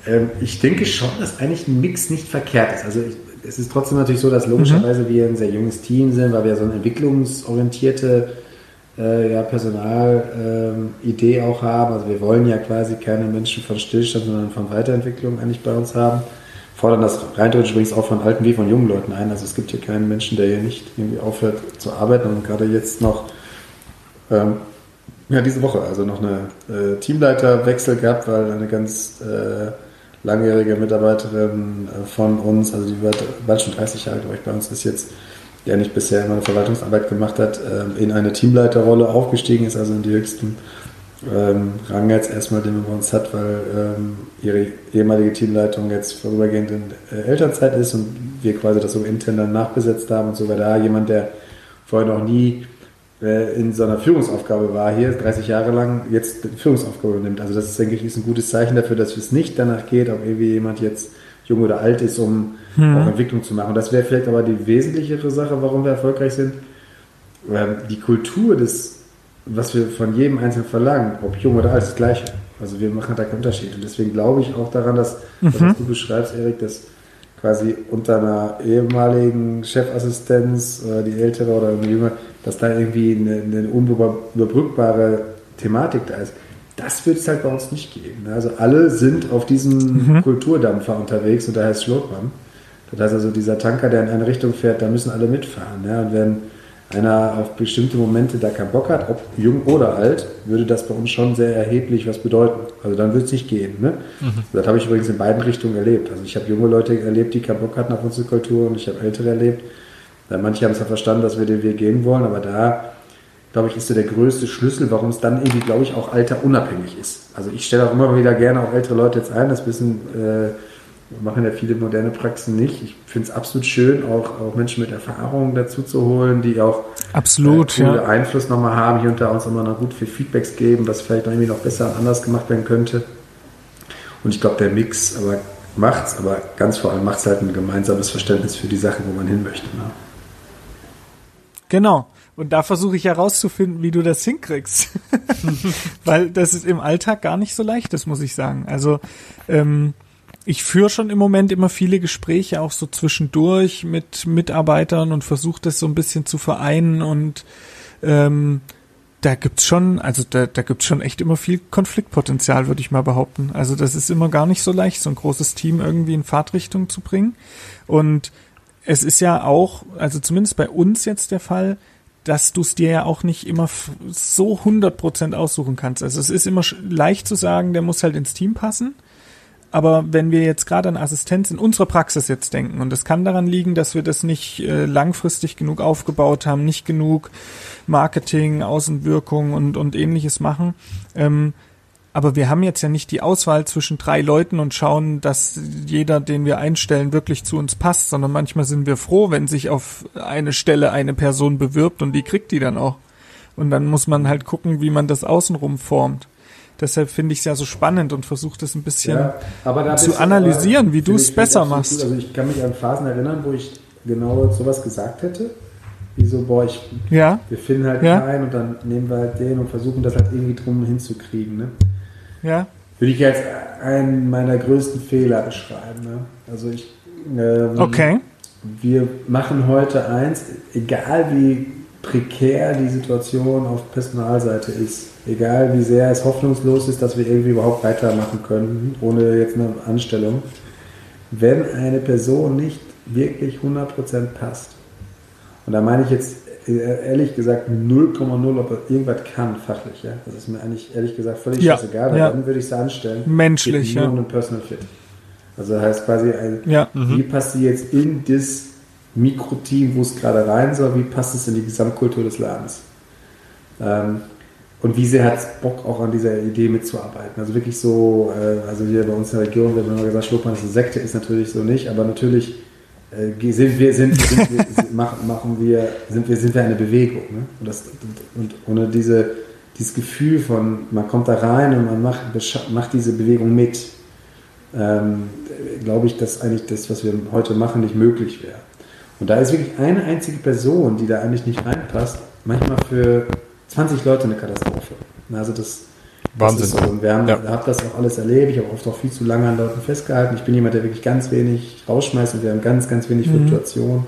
Ähm, ich denke schon, dass eigentlich ein Mix nicht verkehrt ist. Also ich, es ist trotzdem natürlich so, dass logischerweise mhm. wir ein sehr junges Team sind, weil wir so eine entwicklungsorientierte äh, ja, Personalidee ähm, auch haben. Also wir wollen ja quasi keine Menschen von Stillstand, sondern von Weiterentwicklung eigentlich bei uns haben. Fordern das rein theoretisch übrigens auch von alten wie von jungen Leuten ein. Also es gibt hier keinen Menschen, der hier nicht irgendwie aufhört zu arbeiten und gerade jetzt noch ähm, ja, diese Woche also noch eine äh, Teamleiterwechsel gehabt, weil eine ganz äh, langjährige Mitarbeiterin äh, von uns, also die wird bald schon 30 Jahre, glaube ich, bei uns ist jetzt, der nicht bisher immer eine Verwaltungsarbeit gemacht hat, ähm, in eine Teamleiterrolle aufgestiegen ist, also in die höchsten ähm, Rang jetzt erstmal, den man bei uns hat, weil ähm, ihre ehemalige Teamleitung jetzt vorübergehend in äh, Elternzeit ist und wir quasi das so intern dann nachbesetzt haben und so war da jemand, der vorher noch nie äh, in so einer Führungsaufgabe war, hier 30 Jahre lang jetzt Führungsaufgabe nimmt. Also das ist, denke ich, ist ein gutes Zeichen dafür, dass es nicht danach geht, ob irgendwie jemand jetzt jung oder alt ist, um hm. auch Entwicklung zu machen. Das wäre vielleicht aber die wesentlichere Sache, warum wir erfolgreich sind. Ähm, die Kultur des, was wir von jedem Einzelnen verlangen, ob jung oder alt, ist das Gleiche. Also wir machen da keinen Unterschied. Und deswegen glaube ich auch daran, dass, mhm. was du beschreibst, Erik, dass quasi unter einer ehemaligen Chefassistenz oder die ältere oder eine jüngere, dass da irgendwie eine, eine unüberbrückbare Thematik da ist. Das wird es halt bei uns nicht geben. Also alle sind auf diesem mhm. Kulturdampfer unterwegs und da heißt Schlotmann. Das heißt also, dieser Tanker, der in eine Richtung fährt, da müssen alle mitfahren. Ja? Und wenn einer auf bestimmte Momente da keinen Bock hat, ob jung oder alt, würde das bei uns schon sehr erheblich was bedeuten. Also dann würde es nicht gehen. Ne? Mhm. Das habe ich übrigens in beiden Richtungen erlebt. Also ich habe junge Leute erlebt, die keinen Bock hatten auf unsere Kultur und ich habe ältere erlebt, Manche haben es ja verstanden, dass wir den Weg gehen wollen, aber da, glaube ich, ist so der größte Schlüssel, warum es dann irgendwie, glaube ich, auch alterunabhängig ist. Also ich stelle auch immer wieder gerne auch ältere Leute jetzt ein, das wissen, äh, machen ja viele moderne Praxen nicht. Ich finde es absolut schön, auch, auch Menschen mit Erfahrung dazu zu holen, die auch absolut, äh, ja. Einfluss nochmal haben, hier unter uns immer noch gut viel Feedbacks geben, was vielleicht noch irgendwie noch besser und anders gemacht werden könnte. Und ich glaube, der Mix aber macht's, aber ganz vor allem macht es halt ein gemeinsames Verständnis für die Sache, wo man hin möchte. Ne? Genau. Und da versuche ich herauszufinden, wie du das hinkriegst. Weil das ist im Alltag gar nicht so leicht ist, muss ich sagen. Also ähm, ich führe schon im Moment immer viele Gespräche, auch so zwischendurch mit Mitarbeitern und versuche das so ein bisschen zu vereinen und ähm, da gibt's schon, also da, da gibt's schon echt immer viel Konfliktpotenzial, würde ich mal behaupten. Also das ist immer gar nicht so leicht, so ein großes Team irgendwie in Fahrtrichtung zu bringen. Und es ist ja auch, also zumindest bei uns jetzt der Fall, dass du es dir ja auch nicht immer so 100% aussuchen kannst. Also es ist immer leicht zu sagen, der muss halt ins Team passen. Aber wenn wir jetzt gerade an Assistenz in unserer Praxis jetzt denken, und es kann daran liegen, dass wir das nicht äh, langfristig genug aufgebaut haben, nicht genug Marketing, Außenwirkung und, und ähnliches machen, ähm, aber wir haben jetzt ja nicht die Auswahl zwischen drei Leuten und schauen, dass jeder, den wir einstellen, wirklich zu uns passt, sondern manchmal sind wir froh, wenn sich auf eine Stelle eine Person bewirbt und die kriegt die dann auch. Und dann muss man halt gucken, wie man das außenrum formt. Deshalb finde ich es ja so spannend und versuche das ein bisschen ja, zu analysieren, aber, wie du es besser machst. Gut. Also ich kann mich an Phasen erinnern, wo ich genau sowas gesagt hätte. Wie so, boah, ich, ja. wir finden halt ja. keinen und dann nehmen wir halt den und versuchen das halt irgendwie drum hinzukriegen. Ne? Ja. Würde ich als einen meiner größten Fehler beschreiben. Ne? Also ich. Ähm, okay. Wir machen heute eins, egal wie prekär die Situation auf Personalseite ist, egal wie sehr es hoffnungslos ist, dass wir irgendwie überhaupt weitermachen können, ohne jetzt eine Anstellung, wenn eine Person nicht wirklich 100% passt, und da meine ich jetzt äh, ehrlich gesagt 0,0, ob er irgendwas kann, fachlich. Ja? Das ist mir eigentlich ehrlich gesagt völlig ja, scheißegal. Ja. Dann würde ich es anstellen. Menschlich, ja. Nur um Personal Fit. Also heißt quasi, ein, ja. Mhm. wie passt sie jetzt in das Mikroteam, wo es gerade rein soll, wie passt es in die Gesamtkultur des Ladens? Ähm, und wie sehr hat es Bock auch an dieser Idee mitzuarbeiten. Also wirklich so, äh, also hier bei uns in der Region wird immer gesagt, Schluckmann ist eine Sekte, ist natürlich so nicht, aber natürlich äh, sind wir, sind, sind wir, sind, machen wir, sind wir, sind wir eine Bewegung. Ne? Und, das, und ohne diese, dieses Gefühl von, man kommt da rein und man macht, macht diese Bewegung mit, ähm, glaube ich, dass eigentlich das, was wir heute machen, nicht möglich wäre. Und da ist wirklich eine einzige Person, die da eigentlich nicht reinpasst, manchmal für 20 Leute eine Katastrophe. Also das, Wahnsinn. Das so. Und wir haben, ja. habe das auch alles erlebt. Ich habe oft auch viel zu lange an Leuten festgehalten. Ich bin jemand, der wirklich ganz wenig rausschmeißt und wir haben ganz, ganz wenig mhm. Fluktuation,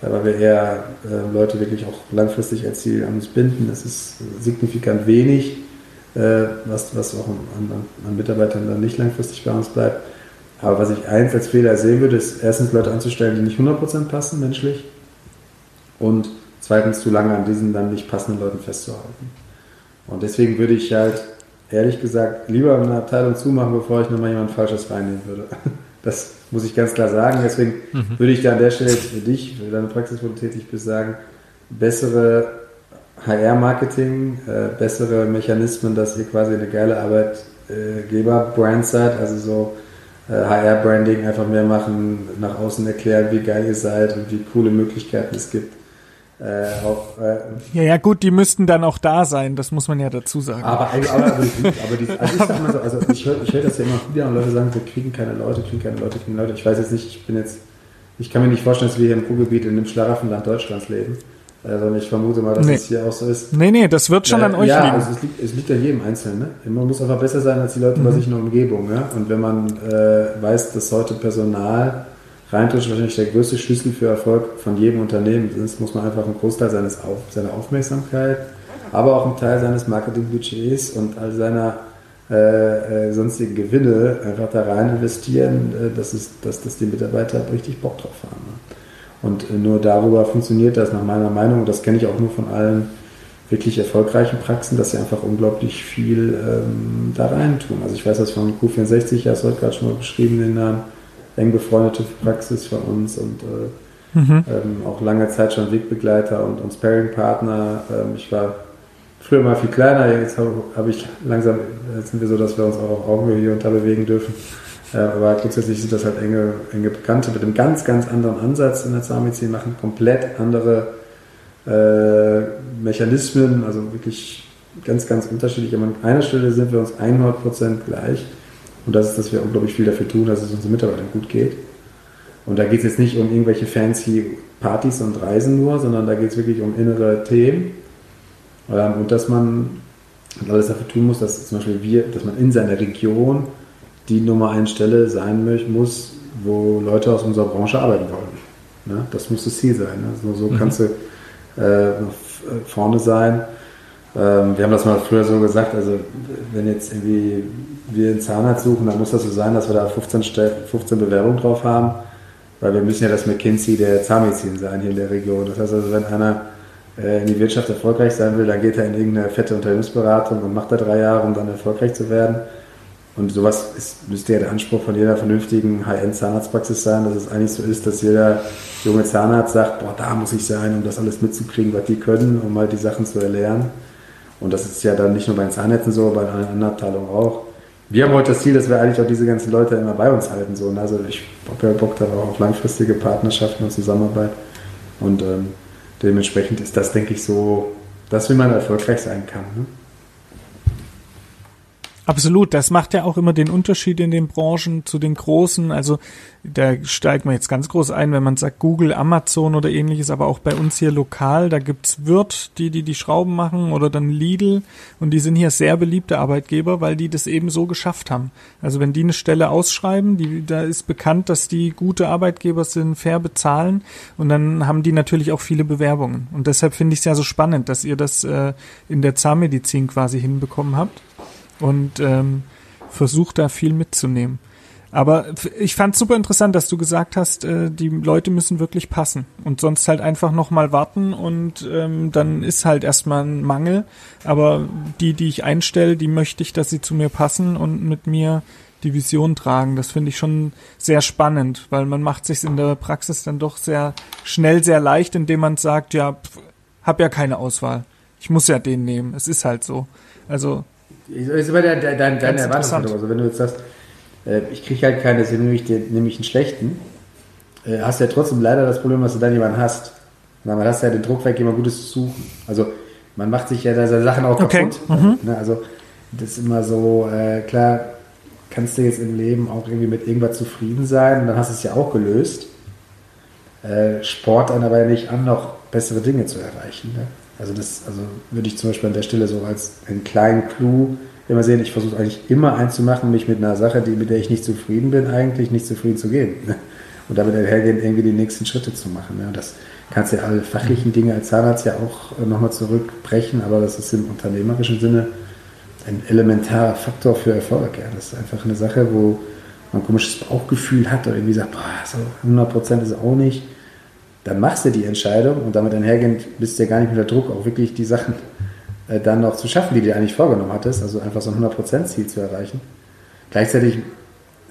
weil wir eher äh, Leute wirklich auch langfristig als Ziel an uns binden. Das ist signifikant wenig, äh, was, was auch an, an, Mitarbeitern dann nicht langfristig bei uns bleibt. Aber was ich eins als Fehler sehen würde, ist erstens Leute anzustellen, die nicht 100% passen menschlich und zweitens zu lange an diesen dann nicht passenden Leuten festzuhalten. Und deswegen würde ich halt ehrlich gesagt lieber eine Abteilung zumachen, bevor ich nochmal jemand Falsches reinnehmen würde. Das muss ich ganz klar sagen. Deswegen mhm. würde ich da an der Stelle für dich, für deine Praxis, wo du tätig bist, sagen, bessere HR-Marketing, äh, bessere Mechanismen, dass ihr quasi eine geile Arbeitgeber-Brand seid, also so äh, HR-Branding einfach mehr machen, nach außen erklären, wie geil ihr seid und wie coole Möglichkeiten es gibt äh, auch, äh, ja, ja, gut, die müssten dann auch da sein, das muss man ja dazu sagen. Aber, aber, aber, aber, die, also ich sag mal so, also ich höre hör das ja immer wieder und Leute sagen, wir kriegen keine Leute, kriegen keine Leute, kriegen Leute. Ich weiß jetzt nicht, ich bin jetzt, ich kann mir nicht vorstellen, dass wir hier im Ruhrgebiet in dem Schlaraffenland Deutschlands leben. Also ich vermute mal, dass nee. es hier auch so ist. Nee, nee, das wird schon äh, an euch ja, liegen. Also es, liegt, es liegt an jedem Einzelnen. Ne? Man muss einfach besser sein als die Leute mhm. bei sich in der Umgebung. Ja? Und wenn man äh, weiß, dass heute Personal rein wahrscheinlich der größte Schlüssel für Erfolg von jedem Unternehmen ist, muss man einfach einen Großteil seines Auf, seiner Aufmerksamkeit, aber auch einen Teil seines Marketingbudgets und all seiner äh, äh, sonstigen Gewinne einfach da rein investieren, äh, dass, es, dass, dass die Mitarbeiter richtig Bock drauf haben. Ne? Und äh, nur darüber funktioniert das nach meiner Meinung, das kenne ich auch nur von allen wirklich erfolgreichen Praxen, dass sie einfach unglaublich viel ähm, da rein tun. Also ich weiß das von Q64, ja, hast heute gerade schon mal beschrieben, den Namen eng befreundete Praxis von uns und äh, mhm. ähm, auch lange Zeit schon Wegbegleiter und, und Sparring-Partner. Ähm, ich war früher mal viel kleiner, jetzt habe hab ich langsam, jetzt sind wir so, dass wir uns auch auf Augenhöhe hier und da bewegen dürfen. Äh, aber grundsätzlich sind das halt enge, enge Bekannte mit einem ganz, ganz anderen Ansatz in der Zahnmedizin, machen komplett andere äh, Mechanismen, also wirklich ganz, ganz unterschiedlich. Aber an einer Stelle sind wir uns 100% gleich. Und das ist, dass wir unglaublich viel dafür tun, dass es unseren Mitarbeitern gut geht. Und da geht es jetzt nicht um irgendwelche fancy Partys und Reisen nur, sondern da geht es wirklich um innere Themen. Ähm, und dass man alles dafür tun muss, dass zum Beispiel wir, dass man in seiner Region die Nummer 1 Stelle sein muss, wo Leute aus unserer Branche arbeiten wollen. Ne? Das muss das Ziel sein. Ne? So, mhm. kannst du äh, vorne sein. Ähm, wir haben das mal früher so gesagt, also wenn jetzt irgendwie wir einen Zahnarzt suchen, dann muss das so sein, dass wir da 15, 15 Bewerbungen drauf haben, weil wir müssen ja das McKinsey der Zahnmedizin sein hier in der Region. Das heißt also, wenn einer äh, in die Wirtschaft erfolgreich sein will, dann geht er in irgendeine fette Unternehmensberatung und macht da drei Jahre, um dann erfolgreich zu werden. Und sowas ist, müsste ja der Anspruch von jeder vernünftigen High-End-Zahnarztpraxis sein, dass es eigentlich so ist, dass jeder junge Zahnarzt sagt, boah, da muss ich sein, um das alles mitzukriegen, was die können, um mal die Sachen zu erlernen. Und das ist ja dann nicht nur bei den Zahnärzten so, bei allen anderen Abteilungen auch. Wir haben heute das Ziel, dass wir eigentlich auch diese ganzen Leute immer bei uns halten. So. Also ich habe ja Bock dann auch auf langfristige Partnerschaften und Zusammenarbeit. Und ähm, dementsprechend ist das, denke ich, so, dass wie man erfolgreich sein kann. Ne? Absolut, das macht ja auch immer den Unterschied in den Branchen zu den großen. Also da steigt man jetzt ganz groß ein, wenn man sagt Google, Amazon oder ähnliches, aber auch bei uns hier lokal, da gibt's Wirt, die die die Schrauben machen oder dann Lidl und die sind hier sehr beliebte Arbeitgeber, weil die das eben so geschafft haben. Also wenn die eine Stelle ausschreiben, die da ist bekannt, dass die gute Arbeitgeber sind, fair bezahlen und dann haben die natürlich auch viele Bewerbungen und deshalb finde ich es ja so spannend, dass ihr das äh, in der Zahnmedizin quasi hinbekommen habt und ähm, versucht da viel mitzunehmen. Aber ich fand super interessant, dass du gesagt hast, äh, die Leute müssen wirklich passen und sonst halt einfach nochmal warten und ähm, dann ist halt erstmal ein Mangel. Aber die, die ich einstelle, die möchte ich, dass sie zu mir passen und mit mir die Vision tragen. Das finde ich schon sehr spannend, weil man macht sich in der Praxis dann doch sehr schnell sehr leicht, indem man sagt, ja, pf, hab ja keine Auswahl Ich muss ja den nehmen. Es ist halt so. Also. Ist immer dein, dein, deine Erwartungshaltung. Also wenn du jetzt sagst, äh, ich kriege halt keine, deswegen nehme ich, den, nehme ich einen schlechten, äh, hast du ja trotzdem leider das Problem, dass du dann jemanden hast. Weil man hast ja den Druck weg, jemand Gutes zu suchen. Also man macht sich ja da seine Sachen auch Okay. kaputt. Mhm. Ne? Also das ist immer so, äh, klar, kannst du jetzt im Leben auch irgendwie mit irgendwas zufrieden sein und dann hast du es ja auch gelöst. Äh, Sport dann aber ja nicht an, noch bessere Dinge zu erreichen. Ne? Also das also würde ich zum Beispiel an der Stelle so als einen kleinen Clou immer sehen. Ich versuche eigentlich immer einzumachen, mich mit einer Sache, die, mit der ich nicht zufrieden bin, eigentlich nicht zufrieden zu gehen. Ne? Und damit einhergehend irgendwie die nächsten Schritte zu machen. Ne? Und das kannst du ja alle fachlichen Dinge als Zahnarzt ja auch äh, nochmal zurückbrechen, aber das ist im unternehmerischen Sinne ein elementarer Faktor für Erfolg. Ja. Das ist einfach eine Sache, wo man ein komisches Bauchgefühl hat oder irgendwie sagt, boah, so 100% ist auch nicht. Dann machst du die Entscheidung und damit einhergehend bist du ja gar nicht unter Druck, auch wirklich die Sachen äh, dann noch zu schaffen, die du dir eigentlich vorgenommen hattest, also einfach so ein 100%-Ziel zu erreichen. Gleichzeitig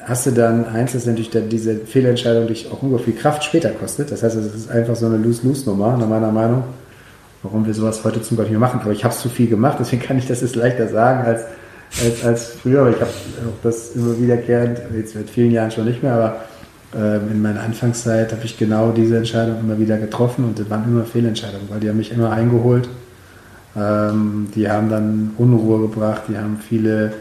hast du dann eins, das natürlich diese Fehlentscheidung dich auch ungefähr viel Kraft später kostet. Das heißt, es ist einfach so eine Lose-Lose-Nummer, nach meiner Meinung, warum wir sowas heute zum Beispiel machen. Aber ich habe es zu viel gemacht, deswegen kann ich das jetzt leichter sagen als, als, als früher. Aber ich habe auch das immer wiederkehrend, jetzt seit vielen Jahren schon nicht mehr, aber in meiner Anfangszeit habe ich genau diese Entscheidung immer wieder getroffen und das waren immer Fehlentscheidungen, weil die haben mich immer eingeholt. Ähm, die haben dann Unruhe gebracht, die haben viele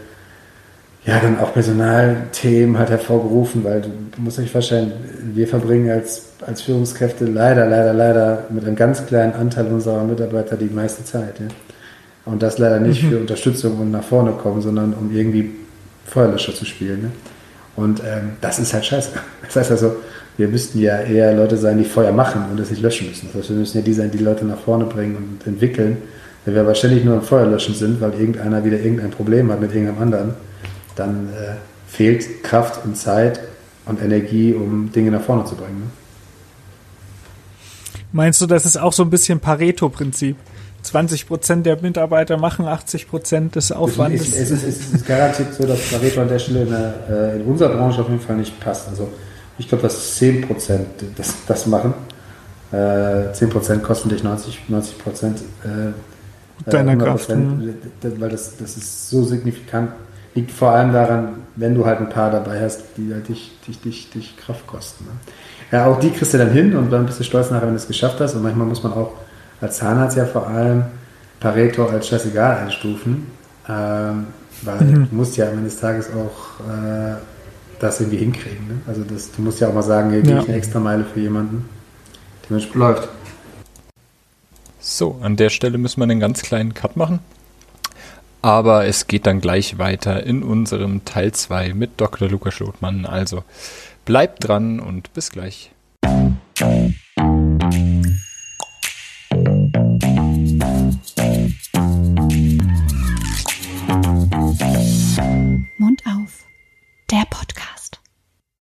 ja, dann auch Personalthemen hat hervorgerufen, weil du, musst euch vorstellen, wir verbringen als, als Führungskräfte leider, leider, leider mit einem ganz kleinen Anteil unserer Mitarbeiter die meiste Zeit. Ja? Und das leider nicht für Unterstützung und nach vorne kommen, sondern um irgendwie Feuerlöscher zu spielen. Ne? Und ähm, das ist halt scheiße. Das heißt also, wir müssten ja eher Leute sein, die Feuer machen und es nicht löschen müssen. Das heißt, wir müssen ja die sein, die Leute nach vorne bringen und entwickeln. Wenn wir aber ständig nur am Feuerlöschen sind, weil irgendeiner wieder irgendein Problem hat mit irgendeinem anderen, dann äh, fehlt Kraft und Zeit und Energie, um Dinge nach vorne zu bringen. Ne? Meinst du, das ist auch so ein bisschen Pareto-Prinzip? 20 Prozent der Mitarbeiter machen 80 Prozent des Aufwandes. Es, es, ist, es ist garantiert so, dass Pareto an der Stelle in, der, äh, in unserer Branche auf jeden Fall nicht passt. Also ich glaube, dass 10 Prozent das, das machen. Äh, 10 Prozent kosten dich 90 Prozent äh, Deiner 100%, Kraft, Weil das, das ist so signifikant. Liegt vor allem daran, wenn du halt ein paar dabei hast, die halt dich, dich, dich, dich Kraft kosten. Ne? Ja, auch die kriegst du dann hin und dann bist du stolz nachher, wenn du es geschafft hast. Und manchmal muss man auch als Zahnarzt ja vor allem Pareto als scheißegal einstufen, ähm, weil Mhm. du musst ja am Ende des Tages auch äh, das irgendwie hinkriegen. Ne? Also das, du musst ja auch mal sagen, hier gehe Ja. ich eine extra Meile für jemanden. Dementsprechend läuft. So, an der Stelle müssen wir einen ganz kleinen Cut machen. Aber es geht dann gleich weiter in unserem Teil 2 mit Dr. Lukas Schotmann. Also bleibt dran und bis gleich.